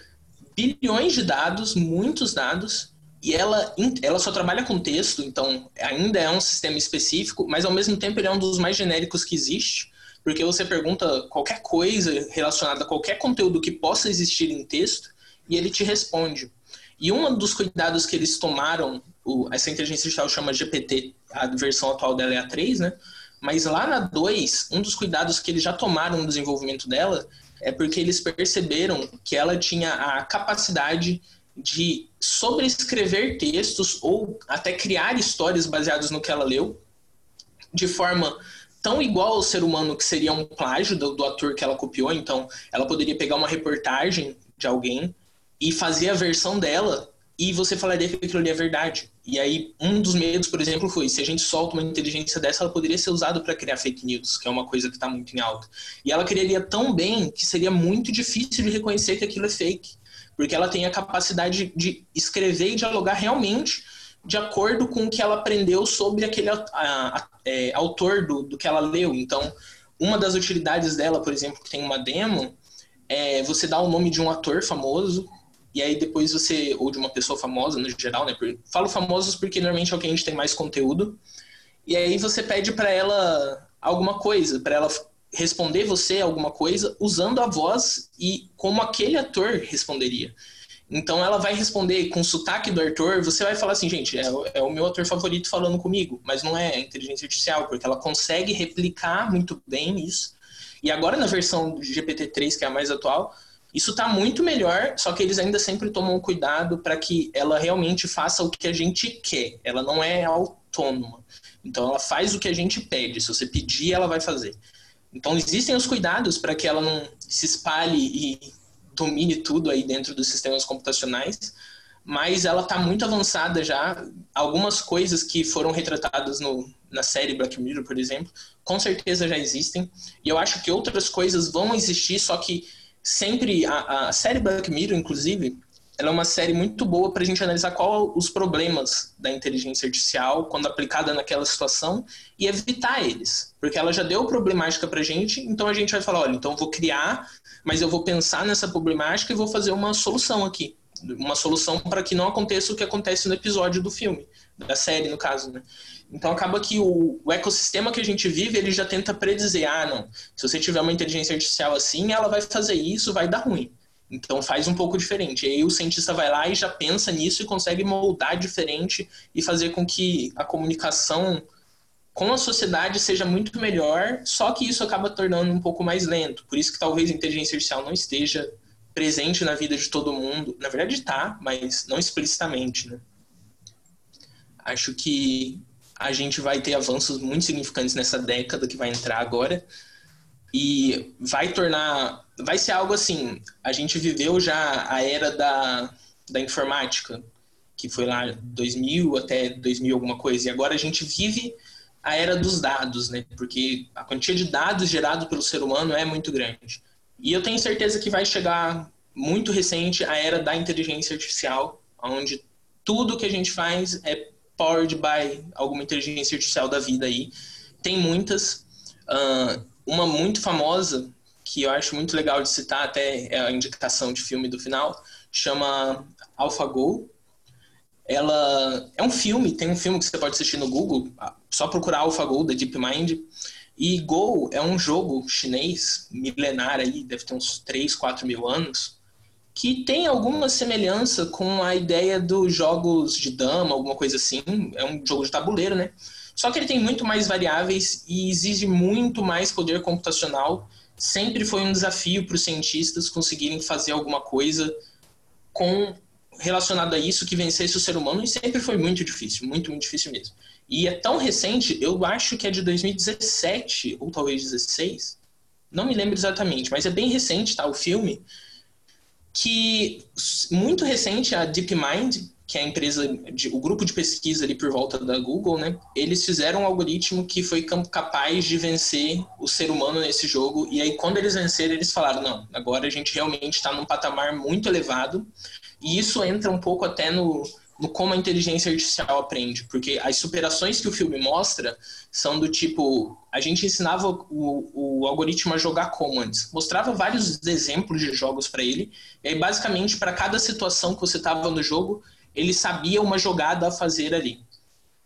bilhões de dados, muitos dados, e ela, ela só trabalha com texto, então ainda é um sistema específico, mas ao mesmo tempo ele é um dos mais genéricos que existe, porque você pergunta qualquer coisa relacionada a qualquer conteúdo que possa existir em texto e ele te responde. E um dos cuidados que eles tomaram, o, essa inteligência artificial chama GPT, a versão atual dela é a 3, né? Mas lá na 2, um dos cuidados que eles já tomaram no desenvolvimento dela é porque eles perceberam que ela tinha a capacidade de sobrescrever textos ou até criar histórias baseadas no que ela leu, de forma tão igual ao ser humano que seria um plágio do, do ator que ela copiou. Então, ela poderia pegar uma reportagem de alguém e fazer a versão dela e você falaria que aquilo ali é verdade. E aí, um dos medos, por exemplo, foi se a gente solta uma inteligência dessa, ela poderia ser usada para criar fake news, que é uma coisa que está muito em alta. E ela criaria tão bem que seria muito difícil de reconhecer que aquilo é fake, porque ela tem a capacidade de escrever e dialogar realmente de acordo com o que ela aprendeu sobre aquele a, a, é, autor do, do que ela leu. Então, uma das utilidades dela, por exemplo, que tem uma demo, é você dar o nome de um ator famoso e aí depois você, ou de uma pessoa famosa no geral, né? Falo famosos porque normalmente é o que a gente tem mais conteúdo. E aí você pede para ela alguma coisa, para ela responder você alguma coisa usando a voz e como aquele ator responderia. Então ela vai responder com o sotaque do ator, você vai falar assim, gente, é, é, o meu ator favorito falando comigo, mas não é inteligência artificial, porque ela consegue replicar muito bem isso. E agora na versão GPT-3, que é a mais atual, isso está muito melhor, só que eles ainda sempre tomam cuidado para que ela realmente faça o que a gente quer. Ela não é autônoma. Então ela faz o que a gente pede. Se você pedir, ela vai fazer. Então existem os cuidados para que ela não se espalhe e domine tudo aí dentro dos sistemas computacionais, mas ela está muito avançada já. Algumas coisas que foram retratadas no, na série Black Mirror, por exemplo, com certeza já existem. E eu acho que outras coisas vão existir, só que sempre a, a série Black Mirror, inclusive, ela é uma série muito boa para a gente analisar qual os problemas da inteligência artificial quando aplicada naquela situação e evitar eles, porque ela já deu problemática para a gente, então a gente vai falar, olha, então eu vou criar, mas eu vou pensar nessa problemática e vou fazer uma solução aqui, uma solução para que não aconteça o que acontece no episódio do filme, da série no caso, né? Então acaba que o, o, ecossistema que a gente vive, ele já tenta predizer, ah, não, se você tiver uma inteligência artificial assim, ela vai fazer isso, vai dar ruim. Então faz um pouco diferente. E aí o cientista vai lá e já pensa nisso e consegue moldar diferente e fazer com que a comunicação com a sociedade seja muito melhor, só que isso acaba tornando um pouco mais lento. Por isso que talvez a inteligência artificial não esteja presente na vida de todo mundo. Na verdade está, mas não explicitamente, né? Acho que a gente vai ter avanços muito significantes nessa década que vai entrar agora. E vai tornar vai ser algo assim a gente viveu já a era da, da informática que foi lá 2000 até 2000 alguma coisa e agora a gente vive a era dos dados né? Porque a quantia de dados gerados pelo ser humano é muito grande. E eu tenho certeza que vai chegar muito recente a era da inteligência artificial onde tudo que a gente faz é powered by alguma inteligência artificial da vida aí. Tem muitas. Uh, uma muito famosa, que eu acho muito legal de citar, até é a indicação de filme do final, chama AlphaGo. Ela é um filme, tem um filme que você pode assistir no Google, só procurar AlphaGo da DeepMind. E Go é um jogo chinês milenar aí, deve ter uns 3, 4 mil anos, que tem alguma semelhança com a ideia dos jogos de dama, alguma coisa assim. É um jogo de tabuleiro, né? Só que ele tem muito mais variáveis e exige muito mais poder computacional. Sempre foi um desafio para os cientistas conseguirem fazer alguma coisa com relacionado a isso que vencesse o ser humano e sempre foi muito difícil, muito, muito difícil mesmo. E é tão recente, eu acho que é de 2017 ou talvez 16, não me lembro exatamente, mas é bem recente, tá? O filme que muito recente a DeepMind, que é a empresa, de, o grupo de pesquisa ali por volta da Google, né? Eles fizeram um algoritmo que foi capaz de vencer o ser humano nesse jogo. E aí, quando eles venceram, eles falaram: não, agora a gente realmente está num patamar muito elevado. E isso entra um pouco até no, como a inteligência artificial aprende, porque as superações que o filme mostra são do tipo, a gente ensinava o, o algoritmo a jogar como antes, mostrava vários exemplos de jogos para ele, e aí basicamente para cada situação que você estava no jogo, ele sabia uma jogada a fazer ali.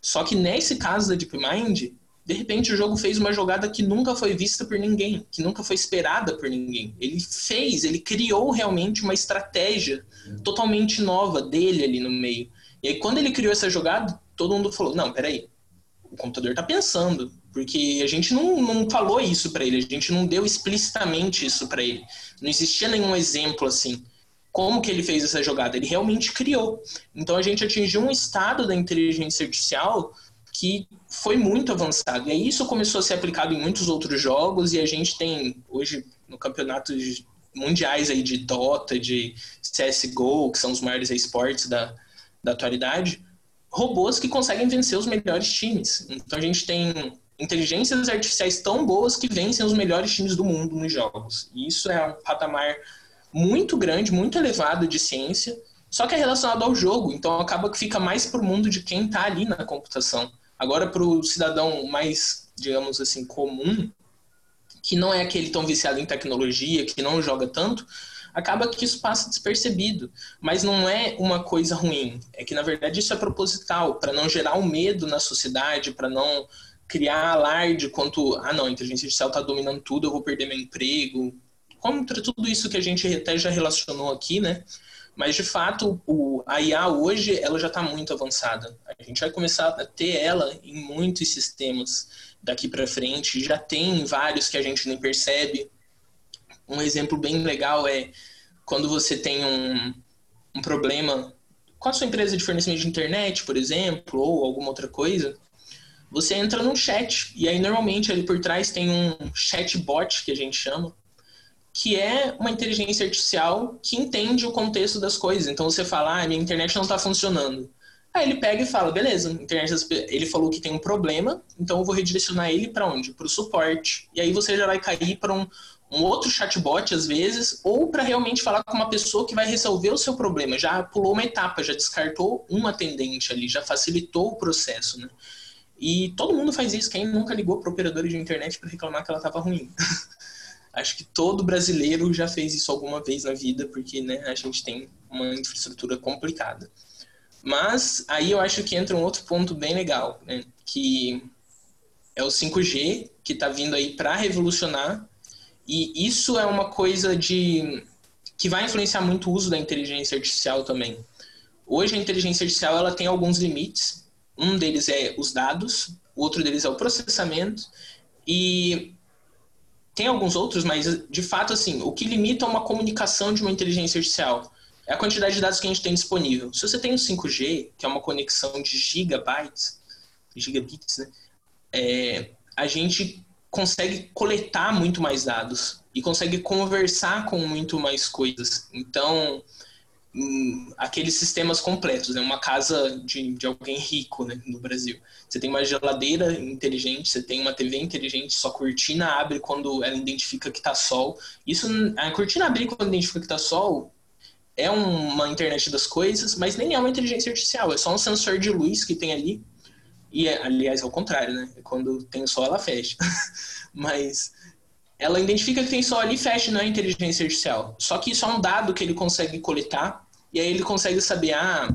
Só que nesse caso da DeepMind, de repente o jogo fez uma jogada que nunca foi vista por ninguém, que nunca foi esperada por ninguém. Ele fez, ele criou realmente uma estratégia totalmente nova dele ali no meio. E aí quando ele criou essa jogada, todo mundo falou: "Não, peraí. O computador tá pensando, porque a gente não, não falou isso para ele, a gente não deu explicitamente isso para ele. Não existia nenhum exemplo assim como que ele fez essa jogada? Ele realmente criou. Então a gente atingiu um estado da inteligência artificial que foi muito avançado. E aí isso começou a ser aplicado em muitos outros jogos e a gente tem hoje no campeonato mundiais aí de Dota, de CSGO, que são os maiores esportes da, da atualidade, robôs que conseguem vencer os melhores times. Então a gente tem inteligências artificiais tão boas que vencem os melhores times do mundo nos jogos. E isso é um patamar muito grande, muito elevado de ciência, só que é relacionado ao jogo, então acaba que fica mais para o mundo de quem está ali na computação. Agora, para o cidadão mais, digamos assim, comum, que não é aquele tão viciado em tecnologia, que não joga tanto, acaba que isso passa despercebido. Mas não é uma coisa ruim. É que, na verdade, isso é proposital, para não gerar um medo na sociedade, para não criar alarde quanto, ah, não, a inteligência artificial está dominando tudo, eu vou perder meu emprego contra tudo isso que a gente até já relacionou aqui, né? Mas de fato, o, a IA hoje ela já está muito avançada. A gente vai começar a ter ela em muitos sistemas daqui para frente. Já tem vários que a gente nem percebe. Um exemplo bem legal é quando você tem um, um problema com a sua empresa de fornecimento de internet, por exemplo, ou alguma outra coisa, você entra num chat e aí normalmente ali por trás tem um chatbot que a gente chama, que é uma inteligência artificial que entende o contexto das coisas. Então você fala, ah, minha internet não está funcionando. Aí ele pega e fala, beleza, internet, ele falou que tem um problema, então eu vou redirecionar ele para onde? Para o suporte. E aí você já vai cair para um, um outro chatbot às vezes, ou para realmente falar com uma pessoa que vai resolver o seu problema. Já pulou uma etapa, já descartou um atendente ali, já facilitou o processo, né? E todo mundo faz isso. Quem nunca ligou para operadora de internet para reclamar que ela estava ruim? Acho que todo brasileiro já fez isso alguma vez na vida, porque né, a gente tem uma infraestrutura complicada. Mas aí eu acho que entra um outro ponto bem legal, né, que é o 5G, que está vindo aí para revolucionar, e isso é uma coisa de que vai influenciar muito o uso da inteligência artificial também. Hoje a inteligência artificial ela tem alguns limites. Um deles é os dados, o outro deles é o processamento, e tem alguns outros, mas de fato, assim, o que limita uma comunicação de uma inteligência artificial é a quantidade de dados que a gente tem disponível. Se você tem o 5G, que é uma conexão de gigabytes, gigabits, né? É, a gente consegue coletar muito mais dados e consegue conversar com muito mais coisas. Então, aqueles sistemas completos, né? Uma casa de, de alguém rico, né? No Brasil. Você tem uma geladeira inteligente, você tem uma TV inteligente, sua cortina abre quando ela identifica que está sol. Isso, a cortina abrir quando identifica que está sol é uma internet das coisas, mas nem é uma inteligência artificial, é só um sensor de luz que tem ali. E, aliás, é o contrário, né? Quando tem sol, ela fecha. mas ela identifica que tem sol ali e fecha, não é inteligência artificial. Só que isso é um dado que ele consegue coletar e aí ele consegue saber, ah,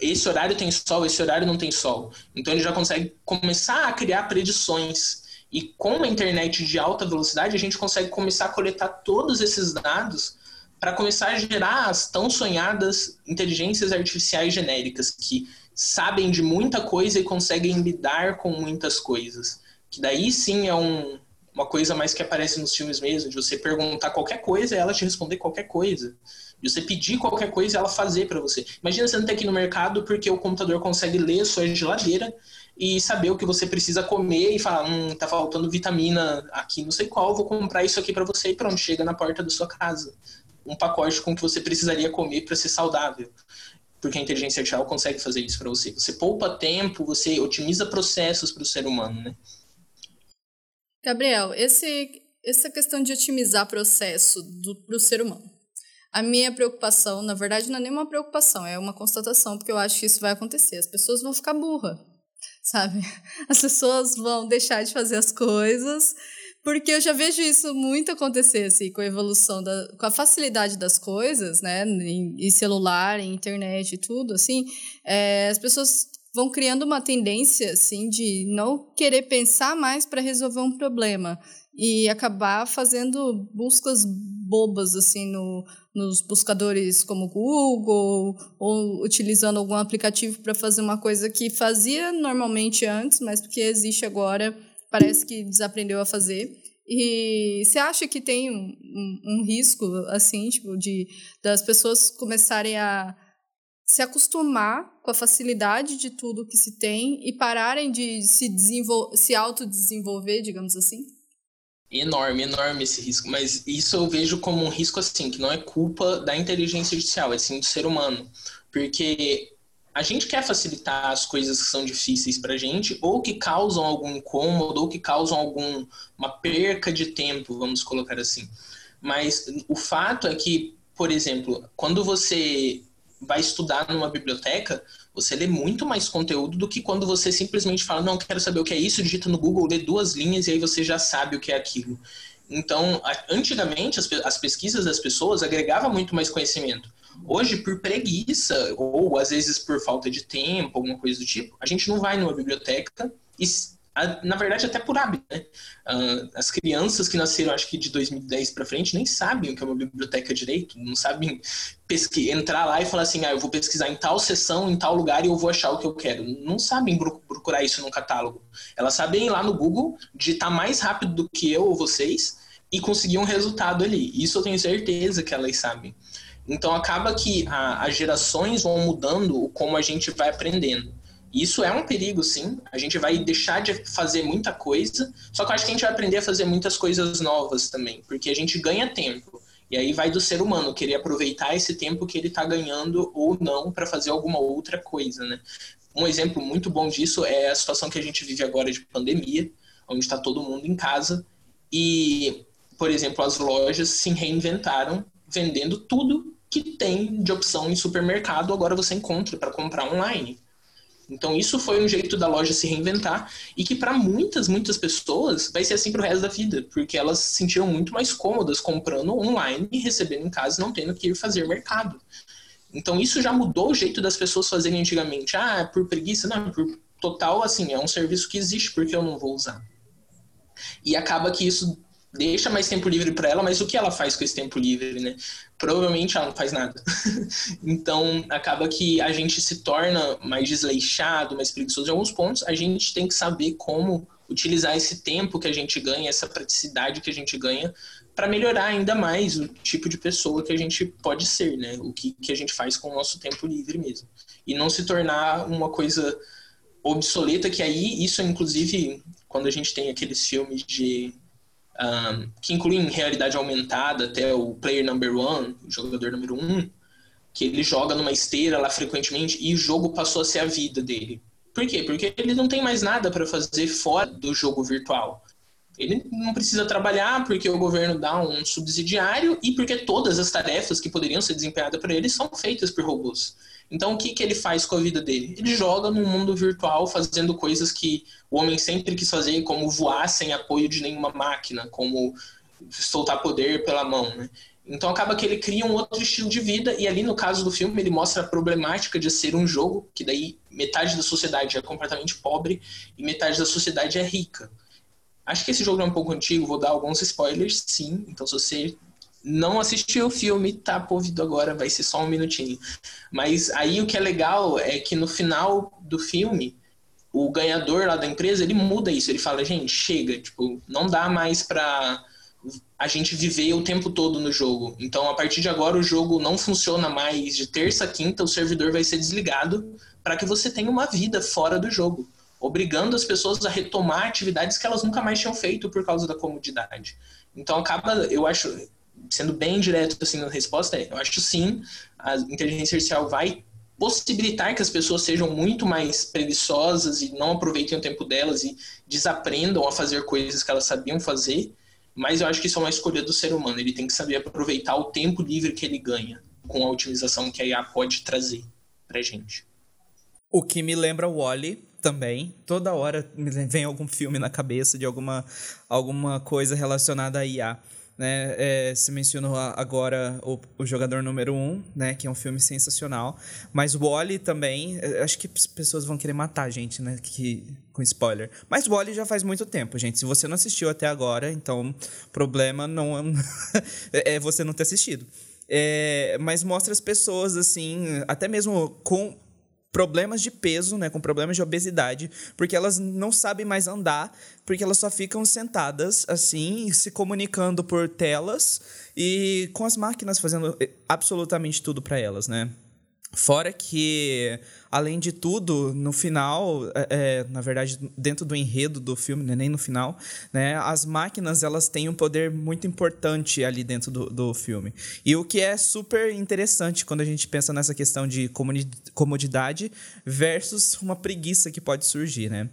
esse horário tem sol, esse horário não tem sol. Então ele já consegue começar a criar predições. E com a internet de alta velocidade, a gente consegue começar a coletar todos esses dados para começar a gerar as tão sonhadas inteligências artificiais genéricas, que sabem de muita coisa e conseguem lidar com muitas coisas. Que daí sim é um, uma coisa mais que aparece nos filmes mesmo, de você perguntar qualquer coisa e ela te responder qualquer coisa. De você pedir qualquer coisa e ela fazer para você. Imagina você não ter aqui no mercado porque o computador consegue ler sua geladeira e saber o que você precisa comer e falar, hum, tá faltando vitamina aqui, não sei qual, vou comprar isso aqui para você e pronto, chega na porta da sua casa. Um pacote com o que você precisaria comer para ser saudável. Porque a inteligência artificial consegue fazer isso para você. Você poupa tempo, você otimiza processos para o ser humano, né? Gabriel, esse, essa questão de otimizar processo para o ser humano. A minha preocupação, na verdade, não é nenhuma preocupação, é uma constatação, porque eu acho que isso vai acontecer. As pessoas vão ficar burras, sabe? As pessoas vão deixar de fazer as coisas Porque eu já vejo isso muito acontecer, assim, com a evolução, da, com a facilidade das coisas, né? Em, em celular, em internet e tudo, assim. É, as pessoas vão criando uma tendência, assim, de não querer pensar mais para resolver um problema e acabar fazendo buscas bobas assim no, nos buscadores como Google ou utilizando algum aplicativo para fazer uma coisa que fazia normalmente antes, mas porque existe agora parece que desaprendeu a fazer. E você acha que tem um, um, um risco assim, tipo, de das pessoas começarem a se acostumar com a facilidade de tudo que se tem e pararem de se, se autodesenvolver, digamos assim? Enorme, enorme esse risco. Mas isso eu vejo como um risco assim, que não é culpa da inteligência artificial, é sim do ser humano. Porque a gente quer facilitar as coisas que são difíceis para a gente, ou que causam algum incômodo, ou que causam alguma perca de tempo, vamos colocar assim. Mas o fato é que, por exemplo, quando você vai estudar numa biblioteca, você lê muito mais conteúdo do que quando você simplesmente fala, não, quero saber o que é isso, digita no Google, lê duas linhas e aí você já sabe o que é aquilo. Então, antigamente, as, as pesquisas das pessoas agregavam muito mais conhecimento. Hoje, por preguiça, ou às vezes por falta de tempo, alguma coisa do tipo, a gente não vai numa biblioteca e na verdade até por hábito, né? Uh, as crianças que nasceram, acho que de 2010 para frente, nem sabem o que é uma biblioteca direito, não sabem entrar lá e falar assim, ah, eu vou pesquisar em tal seção, em tal lugar e eu vou achar o que eu quero. Não sabem procurar isso no catálogo. Elas sabem ir lá no Google, digitar mais rápido do que eu ou vocês e conseguir um resultado ali. Isso eu tenho certeza que elas sabem. Então acaba que a, as gerações vão mudando como a gente vai aprendendo. Isso é um perigo, sim. A gente vai deixar de fazer muita coisa, só que eu acho que a gente vai aprender a fazer muitas coisas novas também, porque a gente ganha tempo. E aí vai do ser humano querer aproveitar esse tempo que ele está ganhando ou não para fazer alguma outra coisa, né? Um exemplo muito bom disso é a situação que a gente vive agora de pandemia, onde está todo mundo em casa e, por exemplo, as lojas se reinventaram vendendo tudo que tem de opção em supermercado, agora você encontra para comprar online. Então isso foi um jeito da loja se reinventar e que para muitas, muitas pessoas vai ser assim pro resto da vida, porque elas se sentiram muito mais cômodas comprando online e recebendo em casa, não tendo que ir fazer mercado. Então isso já mudou o jeito das pessoas fazerem antigamente. Ah, é por preguiça, não, por total assim, é um serviço que existe porque eu não vou usar. E acaba que isso deixa mais tempo livre para ela, mas o que ela faz com esse tempo livre, né? Provavelmente ela não faz nada. então, acaba que a gente se torna mais desleixado, mais preguiçoso em alguns pontos. A gente tem que saber como utilizar esse tempo que a gente ganha, essa praticidade que a gente ganha, para melhorar ainda mais o tipo de pessoa que a gente pode ser, né? O que, que a gente faz com o nosso tempo livre mesmo. E não se tornar uma coisa obsoleta, que aí, isso inclusive, quando a gente tem aqueles filmes de um, que incluem realidade aumentada até o player number one, o jogador número um, que ele joga numa esteira lá frequentemente e o jogo passou a ser a vida dele. Por quê? Porque ele não tem mais nada para fazer fora do jogo virtual. Ele não precisa trabalhar porque o governo dá um subsidiário e porque todas as tarefas que poderiam ser desempenhadas por ele são feitas por robôs. Então, o que, que ele faz com a vida dele? Ele joga no mundo virtual fazendo coisas que o homem sempre quis fazer, como voar sem apoio de nenhuma máquina, como soltar poder pela mão, né? Então acaba que ele cria um outro estilo de vida e ali no caso do filme ele mostra a problemática de ser um jogo que daí metade da sociedade é completamente pobre e metade da sociedade é rica. Acho que esse jogo é um pouco antigo, vou dar alguns spoilers, sim. Então se você não assistiu o filme, tá ouvido agora, vai ser só um minutinho. Mas aí o que é legal é que no final do filme, o ganhador lá da empresa, ele muda isso. Ele fala, gente, chega, tipo, não dá mais pra a gente viver o tempo todo no jogo. Então, a partir de agora, o jogo não funciona mais de terça a quinta, o servidor vai ser desligado para que você tenha uma vida fora do jogo, obrigando as pessoas a retomar atividades que elas nunca mais tinham feito por causa da comodidade. Então, acaba, eu acho, sendo bem direto assim na resposta, é, eu acho sim, a inteligência artificial vai possibilitar que as pessoas sejam muito mais preguiçosas e não aproveitem o tempo delas e desaprendam a fazer coisas que elas sabiam fazer, mas eu acho que isso é uma escolha do ser humano, ele tem que saber aproveitar o tempo livre que ele ganha com a otimização que a IA pode trazer pra gente. O que me lembra o Wally, também. Toda hora vem algum filme na cabeça de alguma, alguma coisa relacionada a IA. Né? É, se mencionou agora o, o Jogador Número 1, um, né? Que é um filme sensacional. Mas o Wally também, é, acho que as pessoas vão querer matar a gente, né? Que, com spoiler. Mas o Wally já faz muito tempo, gente. Se você não assistiu até agora, então problema não é você não ter assistido. É, mas mostra as pessoas, assim, até mesmo com problemas de peso, né, com problemas de obesidade, porque elas não sabem mais andar, porque elas só ficam sentadas assim, se comunicando por telas e com as máquinas fazendo eh, absolutamente tudo para elas, né? Fora que, além de tudo, no final, é, é, na verdade, dentro do enredo do filme, né, nem no final, né, as máquinas elas têm um poder muito importante ali dentro do, do filme. E o que é super interessante quando a gente pensa nessa questão de comodidade versus uma preguiça que pode surgir, né?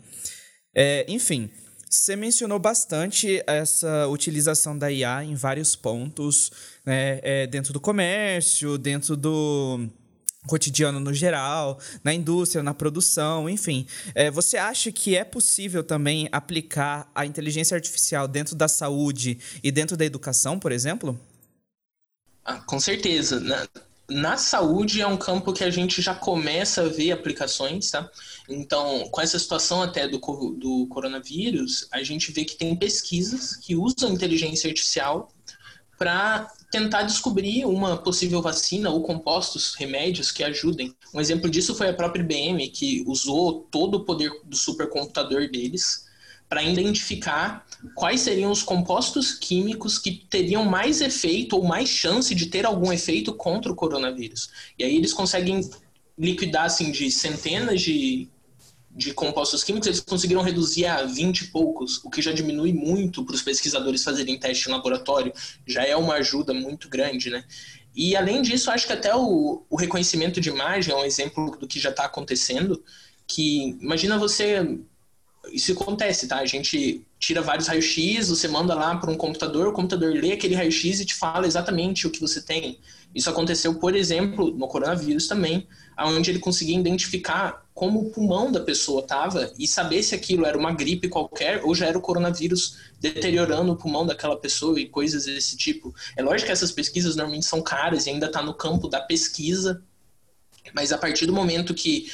É, enfim, você mencionou bastante essa utilização da IA em vários pontos, né, é, dentro do comércio, dentro do cotidiano no geral, na indústria, na produção, enfim. É, você acha que é possível também aplicar a inteligência artificial dentro da saúde e dentro da educação, por exemplo? Ah, com certeza. Na, na saúde é um campo que a gente já começa a ver aplicações, tá? Então, com essa situação até do, do coronavírus, a gente vê que tem pesquisas que usam inteligência artificial para tentar descobrir uma possível vacina ou compostos, remédios que ajudem. Um exemplo disso foi a própria IBM, que usou todo o poder do supercomputador deles para identificar quais seriam os compostos químicos que teriam mais efeito ou mais chance de ter algum efeito contra o coronavírus. E aí eles conseguem liquidar assim de centenas de de compostos químicos, eles conseguiram reduzir a 20 e poucos, o que já diminui muito para os pesquisadores fazerem teste em laboratório, já é uma ajuda muito grande, né? E além disso, acho que até o, o reconhecimento de imagem é um exemplo do que já está acontecendo, que imagina você isso acontece, tá? A gente tira vários raios-x, você manda lá para um computador, o computador lê aquele raio-x e te fala exatamente o que você tem. Isso aconteceu, por exemplo, no coronavírus também, onde ele conseguia identificar como o pulmão da pessoa estava e saber se aquilo era uma gripe qualquer ou já era o coronavírus deteriorando o pulmão daquela pessoa e coisas desse tipo. É lógico que essas pesquisas normalmente são caras e ainda está no campo da pesquisa, mas a partir do momento que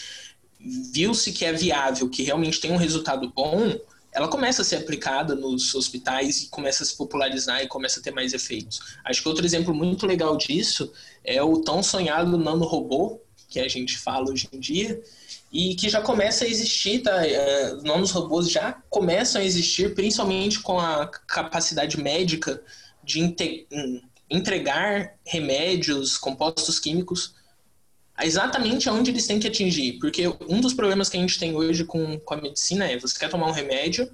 viu-se que é viável, que realmente tem um resultado bom, ela começa a ser aplicada nos hospitais e começa a se popularizar e começa a ter mais efeitos. Acho que outro exemplo muito legal disso é o tão sonhado nanorobô, que a gente fala hoje em dia, e que já começa a existir, tá? É, nanorobôs já começam a existir, principalmente com a capacidade médica de entregar remédios, compostos químicos exatamente aonde eles têm que atingir. Porque um dos problemas que a gente tem hoje com, com a medicina é você quer tomar um remédio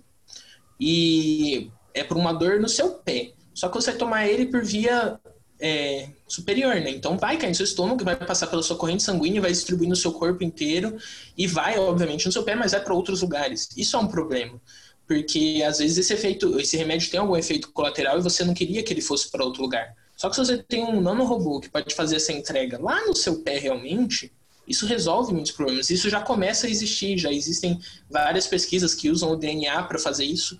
e é por uma dor no seu pé. Só que você tomar ele por via é, superior, né? Então vai cair no seu estômago, vai passar pela sua corrente sanguínea, vai distribuir no seu corpo inteiro e vai, obviamente, no seu pé, mas vai para outros lugares. Isso é um problema. Porque às vezes esse efeito, esse remédio tem algum efeito colateral e você não queria que ele fosse para outro lugar. Só que se você tem um nanorobô que pode fazer essa entrega lá no seu pé realmente, isso resolve muitos problemas. Isso já começa a existir, já existem várias pesquisas que usam o DNA para fazer isso.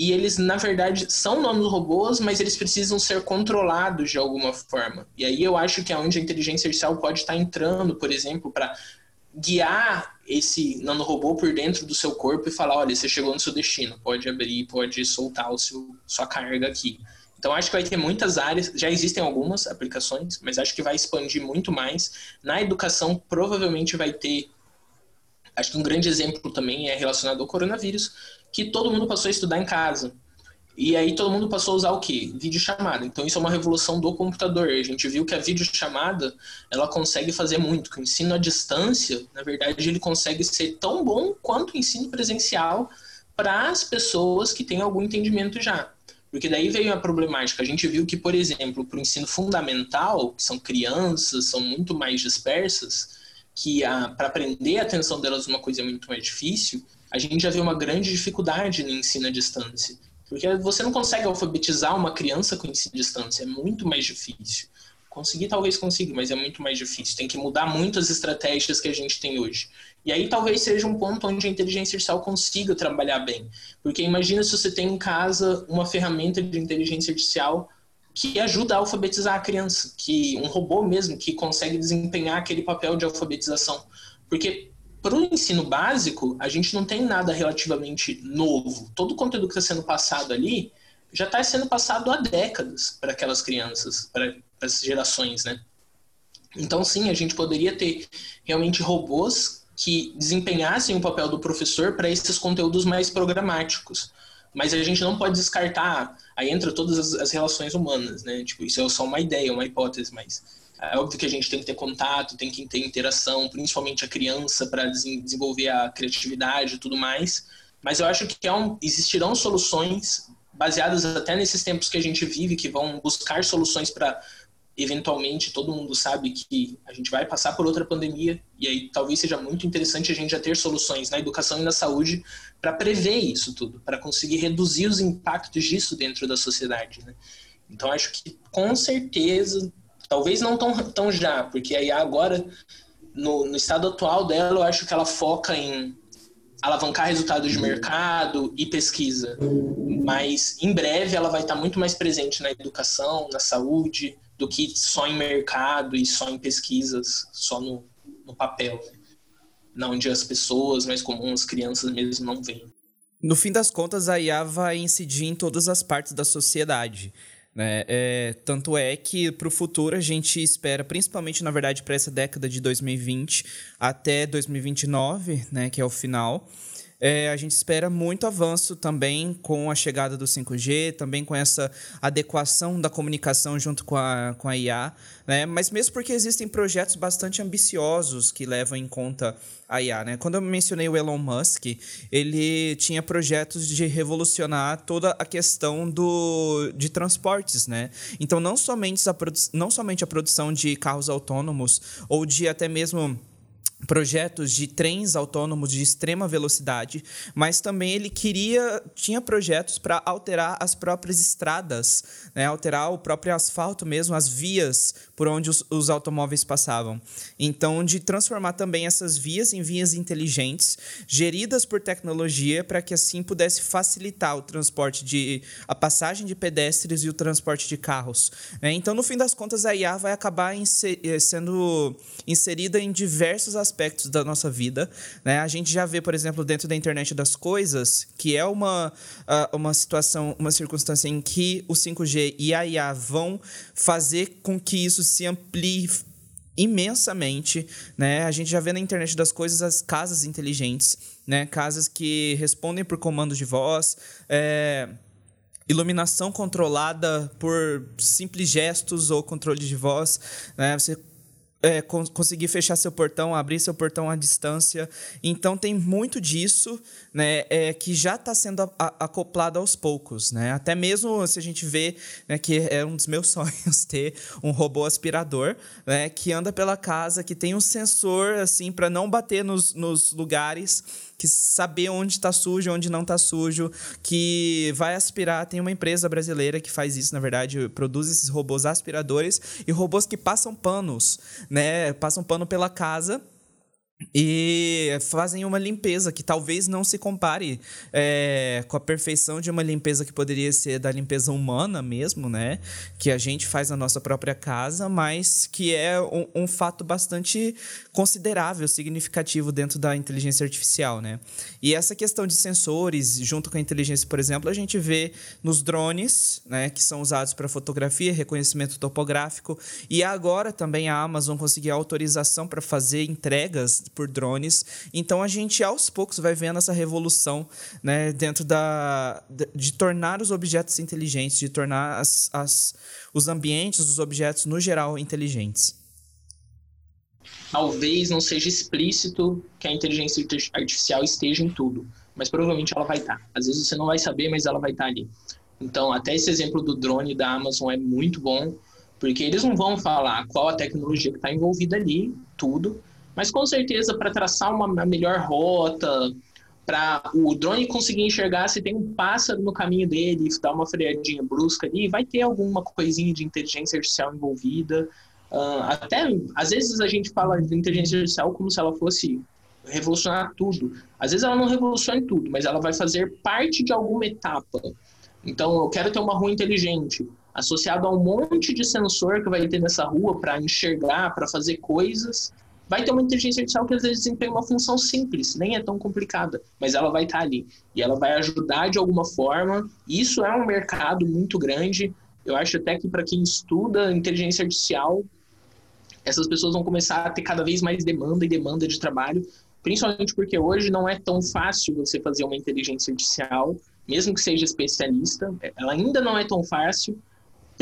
E eles, na verdade, são nanorobôs, mas eles precisam ser controlados de alguma forma. E aí eu acho que é onde a inteligência artificial pode estar entrando, por exemplo, para guiar esse nanorobô por dentro do seu corpo e falar, olha, você chegou no seu destino, pode abrir, pode soltar o seu, sua carga aqui. Então, acho que vai ter muitas áreas, já existem algumas aplicações, mas acho que vai expandir muito mais. Na educação, provavelmente vai ter. Acho que um grande exemplo também é relacionado ao coronavírus, que todo mundo passou a estudar em casa. E aí todo mundo passou a usar o quê? Videochamada. Então isso é uma revolução do computador. A gente viu que a videochamada, ela consegue fazer muito. Que o ensino à distância, na verdade, ele consegue ser tão bom quanto o ensino presencial para as pessoas que têm algum entendimento já. Porque daí veio a problemática. A gente viu que, por exemplo, para o ensino fundamental, que são crianças, são muito mais dispersas, que para aprender a atenção delas uma coisa é muito mais difícil, a gente já viu uma grande dificuldade no ensino à distância. Porque você não consegue alfabetizar uma criança com ensino à distância, é muito mais difícil. Conseguir talvez consiga, mas é muito mais difícil. Tem que mudar muitas estratégias que a gente tem hoje. E aí talvez seja um ponto onde a inteligência artificial consiga trabalhar bem. Porque imagina se você tem em casa uma ferramenta de inteligência artificial que ajuda a alfabetizar a criança, que um robô mesmo que consegue desempenhar aquele papel de alfabetização. Porque para o ensino básico, a gente não tem nada relativamente novo. Todo o conteúdo que está sendo passado ali já está sendo passado há décadas para aquelas crianças, para essas gerações, né? Então, sim, a gente poderia ter realmente robôs que desempenhassem o papel do professor para esses conteúdos mais programáticos. Mas a gente não pode descartar, aí entra todas as, as, relações humanas, né? Tipo, isso é só uma ideia, uma hipótese, mas é óbvio que a gente tem que ter contato, tem que ter interação, principalmente a criança para desenvolver a criatividade e tudo mais. Mas eu acho que é um, existirão soluções baseadas até nesses tempos que a gente vive, que vão buscar soluções para eventualmente todo mundo sabe que a gente vai passar por outra pandemia e aí talvez seja muito interessante a gente já ter soluções na educação e na saúde para prever isso tudo, para conseguir reduzir os impactos disso dentro da sociedade. Né? Então acho que com certeza, talvez não tão, tão já, porque aí agora no, no estado atual dela eu acho que ela foca em alavancar resultados de mercado e pesquisa, mas em breve ela vai estar muito mais presente na educação, na saúde, do que só em mercado e só em pesquisas, só no, no papel. Né? Não onde as pessoas mais comuns, as crianças mesmo, não veem. No fim das contas, a IA vai incidir em todas as partes da sociedade. Né? É, tanto é que para o futuro a gente espera, principalmente na verdade para essa década de 2020 até 2029, né, que é o final, é, a gente espera muito avanço também com a chegada do 5G, também com essa adequação da comunicação junto com a, com a IA, né? mas mesmo porque existem projetos bastante ambiciosos que levam em conta a IA. Né? Quando eu mencionei o Elon Musk, ele tinha projetos de revolucionar toda a questão do, de transportes. Né? Então, não somente, a não somente a produção de carros autônomos ou de até mesmo projetos de trens autônomos de extrema velocidade, mas também ele queria tinha projetos para alterar as próprias estradas, né, alterar o próprio asfalto mesmo, as vias por onde os, os automóveis passavam. Então, de transformar também essas vias em vias inteligentes, geridas por tecnologia, para que assim pudesse facilitar o transporte de a passagem de pedestres e o transporte de carros. Né? Então, no fim das contas, a IA vai acabar eh, sendo inserida em diversos aspectos da nossa vida. Né? A gente já vê, por exemplo, dentro da internet das coisas, que é uma, uh, uma situação, uma circunstância em que o 5G e a IA vão fazer com que isso se amplie imensamente, né? A gente já vê na internet das coisas as casas inteligentes, né? Casas que respondem por comandos de voz, é, iluminação controlada por simples gestos ou controle de voz, né? Você é, conseguir fechar seu portão, abrir seu portão à distância. Então tem muito disso, né, é, que já está sendo acoplado aos poucos, né? Até mesmo se a gente vê, né, que é um dos meus sonhos ter um robô aspirador, né, que anda pela casa, que tem um sensor assim para não bater nos, nos lugares que saber onde está sujo, onde não está sujo, que vai aspirar. Tem uma empresa brasileira que faz isso, na verdade, produz esses robôs aspiradores e robôs que passam panos, né? Passam pano pela casa e fazem uma limpeza que talvez não se compare é, com a perfeição de uma limpeza que poderia ser da limpeza humana mesmo, né? Que a gente faz na nossa própria casa, mas que é um, um fato bastante considerável, significativo dentro da inteligência artificial, né? E essa questão de sensores, junto com a inteligência, por exemplo, a gente vê nos drones, né? Que são usados para fotografia, reconhecimento topográfico, e agora também a Amazon conseguiu autorização para fazer entregas por drones. Então a gente aos poucos vai vendo essa revolução, né, dentro da de, de tornar os objetos inteligentes, de tornar as, as, os ambientes, os objetos no geral inteligentes. Talvez não seja explícito que a inteligência artificial esteja em tudo, mas provavelmente ela vai estar. Às vezes você não vai saber, mas ela vai estar ali. Então, até esse exemplo do drone da Amazon é muito bom, porque eles não vão falar qual a tecnologia que está envolvida ali, tudo, mas com certeza para traçar uma, melhor rota, para o drone conseguir enxergar se tem um pássaro no caminho dele, dar uma freadinha brusca ali, vai ter alguma coisinha de inteligência artificial envolvida. Uh, até, às vezes a gente fala de inteligência artificial como se ela fosse revolucionar tudo. Às vezes ela não revoluciona tudo, mas ela vai fazer parte de alguma etapa. Então, eu quero ter uma rua inteligente, associado a um monte de sensor que vai ter nessa rua para enxergar, para fazer coisas. Vai ter uma inteligência artificial que às vezes desempenha uma função simples, nem é tão complicada, mas ela vai estar tá ali e ela vai ajudar de alguma forma. Isso é um mercado muito grande. Eu acho até que para quem estuda inteligência artificial, essas pessoas vão começar a ter cada vez mais demanda e demanda de trabalho, principalmente porque hoje não é tão fácil você fazer uma inteligência artificial, mesmo que seja especialista, ela ainda não é tão fácil,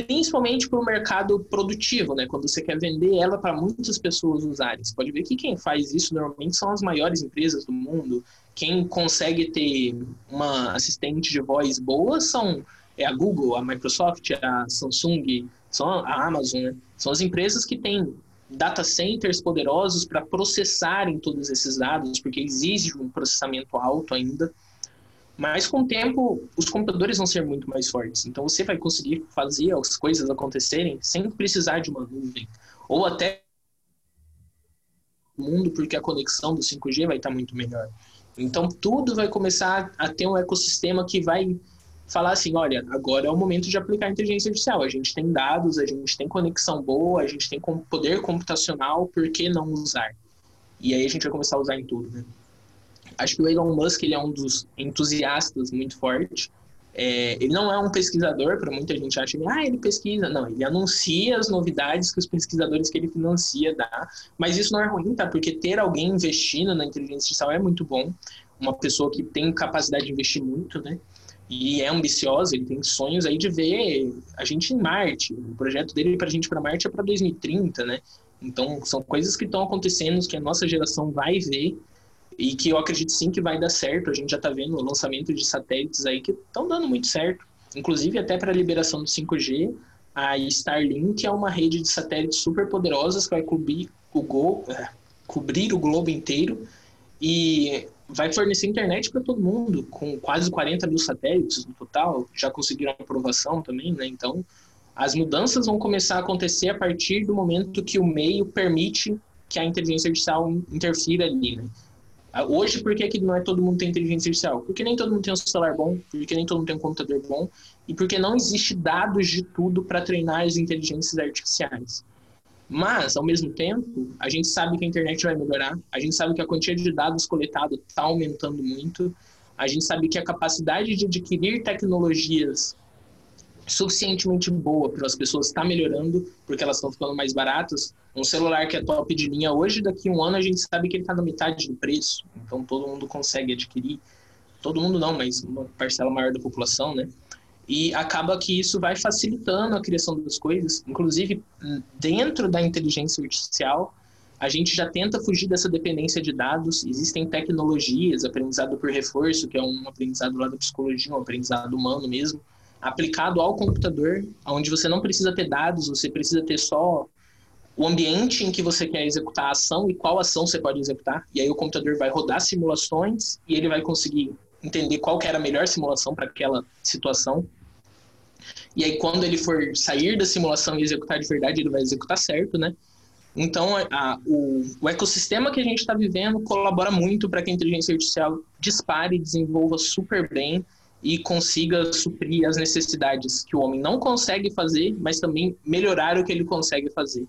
principalmente para o mercado produtivo, né? Quando você quer vender ela para muitas pessoas usarem. Você pode ver que quem faz isso normalmente são as maiores empresas do mundo. Quem consegue ter uma assistente de voz boa são é a Google, a Microsoft, a Samsung, são a Amazon, né? São as empresas que têm data centers poderosos para processarem todos esses dados, porque exige um processamento alto ainda. Mas com o tempo, os computadores vão ser muito mais fortes. Então você vai conseguir fazer as coisas acontecerem sem precisar de uma nuvem. Ou até mundo, porque a conexão do 5G vai estar muito melhor. Então tudo vai começar a ter um ecossistema que vai falar assim, olha, agora é o momento de aplicar inteligência artificial. A gente tem dados, a gente tem conexão boa, a gente tem poder computacional, por que não usar? E aí a gente vai começar a usar em tudo, né? Acho que o Elon Musk ele é um dos entusiastas muito forte. É, ele não é um pesquisador, para muita gente acha que ah, ele pesquisa. Não, ele anuncia as novidades que os pesquisadores que ele financia dá. Mas isso não é ruim, tá? Porque ter alguém investindo na inteligência artificial é muito bom. Uma pessoa que tem capacidade de investir muito, né? e é ambiciosa, ele tem sonhos aí de ver a gente em Marte. O projeto dele para a gente para Marte é para 2030, né? Então, são coisas que estão acontecendo que a nossa geração vai ver e que eu acredito sim que vai dar certo. A gente já está vendo o lançamento de satélites aí que estão dando muito certo, inclusive até para a liberação do 5G. A Starlink é uma rede de satélites super poderosas que vai cobrir o, go, é, cobrir o globo inteiro e vai fornecer internet para todo mundo, com quase 40 mil satélites no total, já conseguiram aprovação também, né? Então, as mudanças vão começar a acontecer a partir do momento que o meio permite que a inteligência artificial interfira ali, né? Ah, hoje, por que, que não é todo mundo tem inteligência artificial? Porque nem todo mundo tem um celular bom, porque nem todo mundo tem um computador bom, e porque não existe dados de tudo para treinar as inteligências artificiais. Mas, ao mesmo tempo, a gente sabe que a internet vai melhorar, a gente sabe que a quantia de dados coletados está aumentando muito, a gente sabe que a capacidade de adquirir tecnologias suficientemente boa para as pessoas está melhorando, porque elas estão ficando mais baratas. Um celular que é top de linha hoje, daqui a um ano a gente sabe que ele está na metade do preço, então todo mundo consegue adquirir. Todo mundo não, mas uma parcela maior da população, né? E acaba que isso vai facilitando a criação das coisas. Inclusive, dentro da inteligência artificial, a gente já tenta fugir dessa dependência de dados. Existem tecnologias, aprendizado por reforço, que é um aprendizado lá da psicologia, um aprendizado humano mesmo, aplicado ao computador, onde você não precisa ter dados, você precisa ter só o ambiente em que você quer executar a ação e qual ação você pode executar. E aí o computador vai rodar simulações e ele vai conseguir entender qual era a melhor simulação para aquela situação. E aí, quando ele for sair da simulação e executar de verdade, ele vai executar certo, né? Então, a, o, o, ecossistema que a gente está vivendo colabora muito para que a inteligência artificial dispare e desenvolva super bem e consiga suprir as necessidades que o homem não consegue fazer, mas também melhorar o que ele consegue fazer.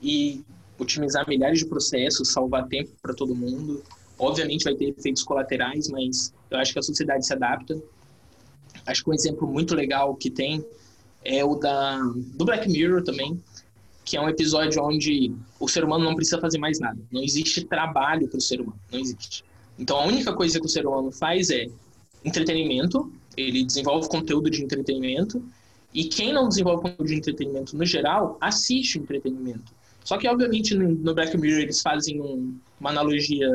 E otimizar milhares de processos, salvar tempo para todo mundo. Obviamente vai ter efeitos colaterais, mas eu acho que a sociedade se adapta. Acho que um exemplo muito legal que tem é o da, do Black Mirror também, que é um episódio onde o ser humano não precisa fazer mais nada. Não existe trabalho para o ser humano, não existe. Então a única coisa que o ser humano faz é entretenimento, ele desenvolve conteúdo de entretenimento, e quem não desenvolve conteúdo de entretenimento no geral, assiste entretenimento. Só que, obviamente, no Black Mirror eles fazem um, uma analogia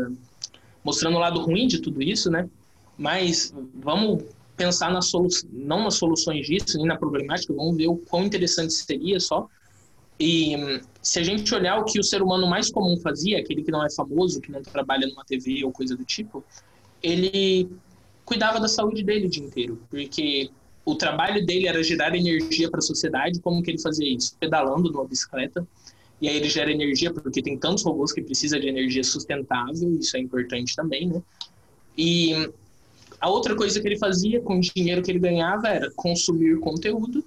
mostrando o lado ruim de tudo isso, né? Mas vamos pensar nas soluções, não nas soluções disso, nem na problemática, vamos ver o quão interessante seria só. E se a gente olhar o que o ser humano mais comum fazia, aquele que não é famoso, que não trabalha numa TV ou coisa do tipo, ele cuidava da saúde dele o dia inteiro, porque o trabalho dele era gerar energia para a sociedade. Como que ele fazia isso? Pedalando numa bicicleta. E aí ele gera energia, porque tem tantos robôs que precisa de energia sustentável, isso é importante também, né? E a outra coisa que ele fazia com o dinheiro que ele ganhava era consumir conteúdo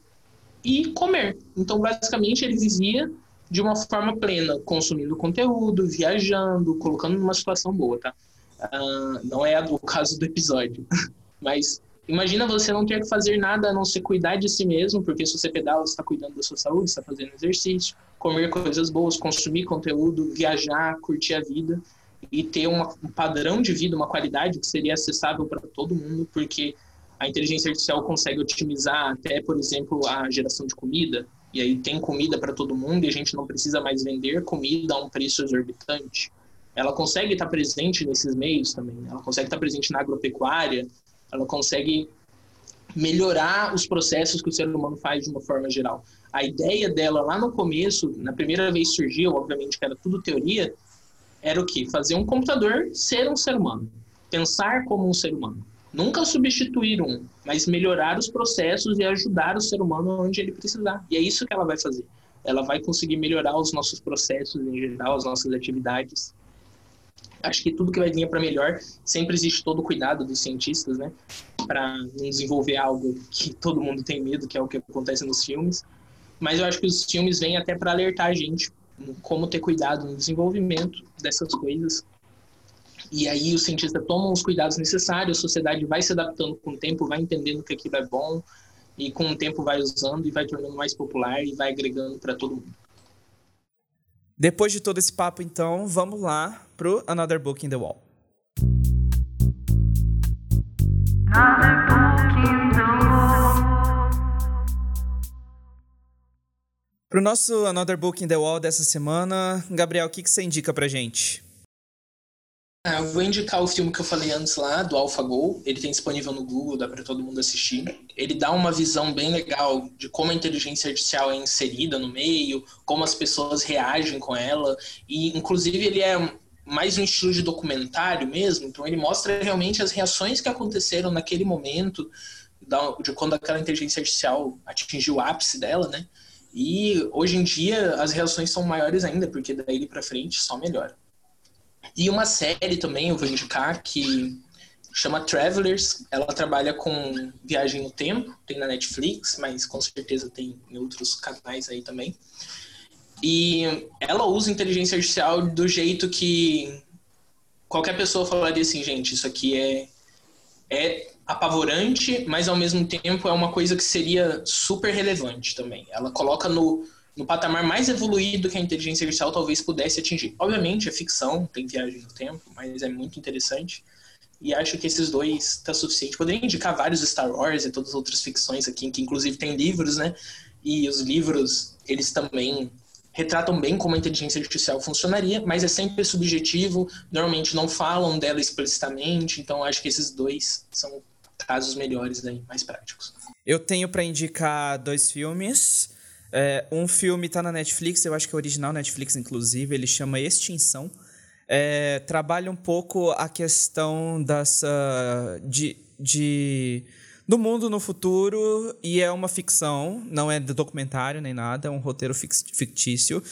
e comer. Então, basicamente, ele vivia de uma forma plena, consumindo conteúdo, viajando, colocando numa situação boa, tá? Uh, não é o caso do episódio, mas imagina você não ter que fazer nada a não ser cuidar de si mesmo, porque se você pedala, você está cuidando da sua saúde, está fazendo exercício, comer coisas boas, consumir conteúdo, viajar, curtir a vida e ter uma, um padrão de vida, uma qualidade que seria acessível para todo mundo, porque a inteligência artificial consegue otimizar até, por exemplo, a geração de comida, e aí tem comida para todo mundo e a gente não precisa mais vender comida a um preço exorbitante. Ela consegue estar presente nesses meios também, ela consegue estar presente na agropecuária, ela consegue melhorar os processos que o ser humano faz de uma forma geral. A ideia dela lá no começo, na primeira vez surgiu, obviamente que era tudo teoria, era o que? Fazer um computador ser um ser humano, pensar como um ser humano. Nunca substituir um, mas melhorar os processos e ajudar o ser humano onde ele precisar. E é isso que ela vai fazer. Ela vai conseguir melhorar os nossos processos em geral, as nossas atividades. Acho que tudo que vai vir é para melhor. Sempre existe todo o cuidado dos cientistas, né? Para não desenvolver algo que todo mundo tem medo, que é o que acontece nos filmes. Mas eu acho que os filmes vêm até para alertar a gente como ter cuidado no desenvolvimento dessas coisas e aí o cientista toma os cuidados necessários, a sociedade vai se adaptando com o tempo, vai entendendo que aquilo é bom, e com o tempo vai usando e vai tornando mais popular e vai agregando para todo mundo. Depois de todo esse papo, então, vamos lá pro Another Book in the Wall. Another book in the wall. Pro nosso Another Book in the Wall dessa semana, Gabriel, o que, que você indica pra gente? Ah, eu vou indicar o filme que eu falei antes lá, do AlphaGo. Ele tem disponível no Google, dá para todo mundo assistir. Ele dá uma visão bem legal de como a inteligência artificial é inserida no meio, como as pessoas reagem com ela. E, inclusive, ele é mais um estilo de documentário mesmo. Então, ele mostra realmente as reações que aconteceram naquele momento, de quando aquela inteligência artificial atingiu o ápice dela, né? E, hoje em dia, as reações são maiores ainda, porque daí para frente só melhora. E uma série também eu vou indicar que chama Travelers. Ela trabalha com viagem no tempo, tem na Netflix, mas com certeza tem em outros canais aí também. E ela usa inteligência artificial do jeito que qualquer pessoa falaria assim, gente, isso aqui é é apavorante, mas ao mesmo tempo é uma coisa que seria super relevante também. Ela coloca no no patamar mais evoluído que a inteligência artificial talvez pudesse atingir. Obviamente, é ficção, tem viagem no tempo, mas é muito interessante. E acho que esses dois tá suficiente. Poderia indicar vários Star Wars e todas as outras ficções aqui, que inclusive tem livros, né? E os livros, eles também retratam bem como a inteligência artificial funcionaria, mas é sempre subjetivo, normalmente não falam dela explicitamente, então acho que esses dois são casos melhores aí, mais práticos. Eu tenho para indicar dois filmes. É, um filme está na Netflix, eu acho que é original Netflix, inclusive, ele chama Extinção. É, trabalha um pouco a questão dessa. De, de, do mundo no futuro e é uma ficção, não é documentário nem nada, é um roteiro fictício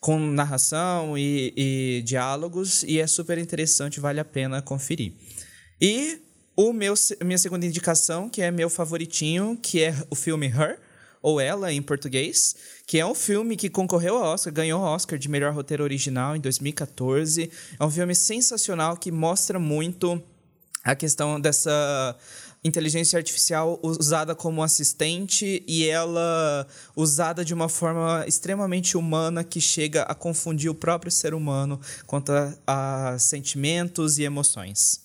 com narração e, e diálogos e é super interessante, vale a pena conferir. E o meu, minha segunda indicação, que é meu favoritinho, que é o filme Her, ou Ela em português, que é um filme que concorreu ao Oscar, ganhou o Oscar de melhor roteiro original em 2014. É um filme sensacional que mostra muito a questão dessa inteligência artificial usada como assistente e ela usada de uma forma extremamente humana que chega a confundir o próprio ser humano quanto a, a sentimentos e emoções.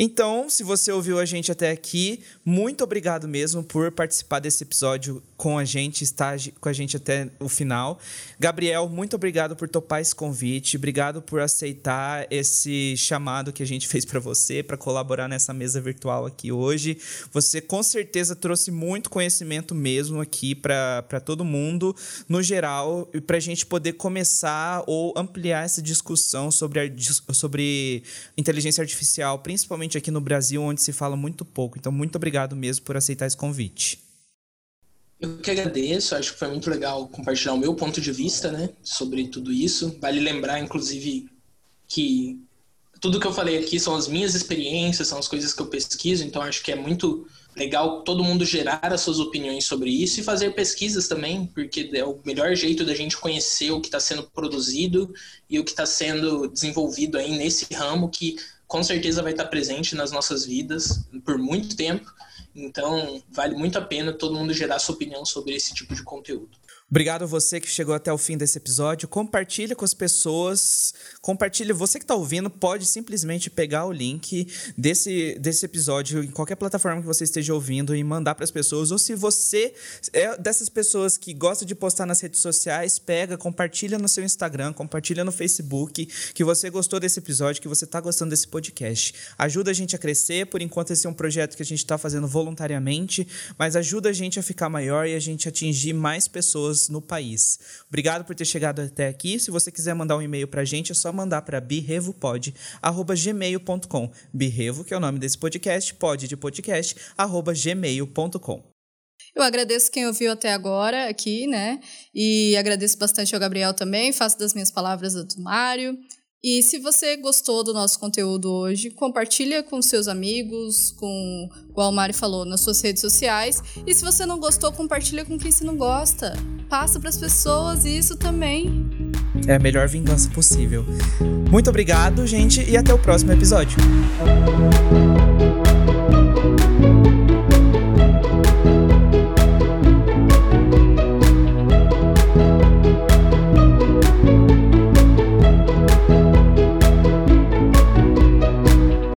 Então, se você ouviu a gente até aqui, muito obrigado mesmo por participar desse episódio com a gente, estar com a gente até o final. Gabriel, muito obrigado por topar esse convite, obrigado por aceitar esse chamado que a gente fez para você, para colaborar nessa mesa virtual aqui hoje. Você com certeza trouxe muito conhecimento mesmo aqui para todo mundo, no geral, e para a gente poder começar ou ampliar essa discussão sobre, sobre inteligência artificial, principalmente principalmente aqui no Brasil, onde se fala muito pouco. Então, muito obrigado mesmo por aceitar esse convite. Eu que agradeço, acho que foi muito legal compartilhar o meu ponto de vista, né, sobre tudo isso. Vale lembrar, inclusive, que tudo que eu falei aqui são as minhas experiências, são as coisas que eu pesquiso, então acho que é muito legal todo mundo gerar as suas opiniões sobre isso e fazer pesquisas também, porque é o melhor jeito da gente conhecer o que está sendo produzido e o que está sendo desenvolvido aí nesse ramo que com certeza vai estar presente nas nossas vidas por muito tempo. Então, vale muito a pena todo mundo gerar sua opinião sobre esse tipo de conteúdo. Obrigado a você que chegou até o fim desse episódio. Compartilha com as pessoas. Compartilha. Você que está ouvindo pode simplesmente pegar o link desse, desse episódio em qualquer plataforma que você esteja ouvindo e mandar para as pessoas. Ou se você é dessas pessoas que gosta de postar nas redes sociais, pega, compartilha no seu Instagram, compartilha no Facebook que você gostou desse episódio, que você está gostando desse podcast. Ajuda a gente a crescer. Por enquanto, esse é um projeto que a gente está fazendo voluntariamente, mas ajuda a gente a ficar maior e a gente atingir mais pessoas pessoas no país. Obrigado por ter chegado até aqui. Se você quiser mandar um e-mail para a gente, é só mandar para birrevopod@gmail.com. Birrevo, que é o nome desse podcast, pod de podcast, arroba gmail.com. Eu agradeço quem ouviu até agora aqui, né? E agradeço bastante ao Gabriel também. Faço das minhas palavras do Mário. E se você gostou do nosso conteúdo hoje, compartilha com seus amigos, com o Almari falou, nas suas redes sociais. E se você não gostou, compartilha com quem você não gosta. Passa para as pessoas isso também. É a melhor vingança possível. Muito obrigado, gente, e até o próximo episódio.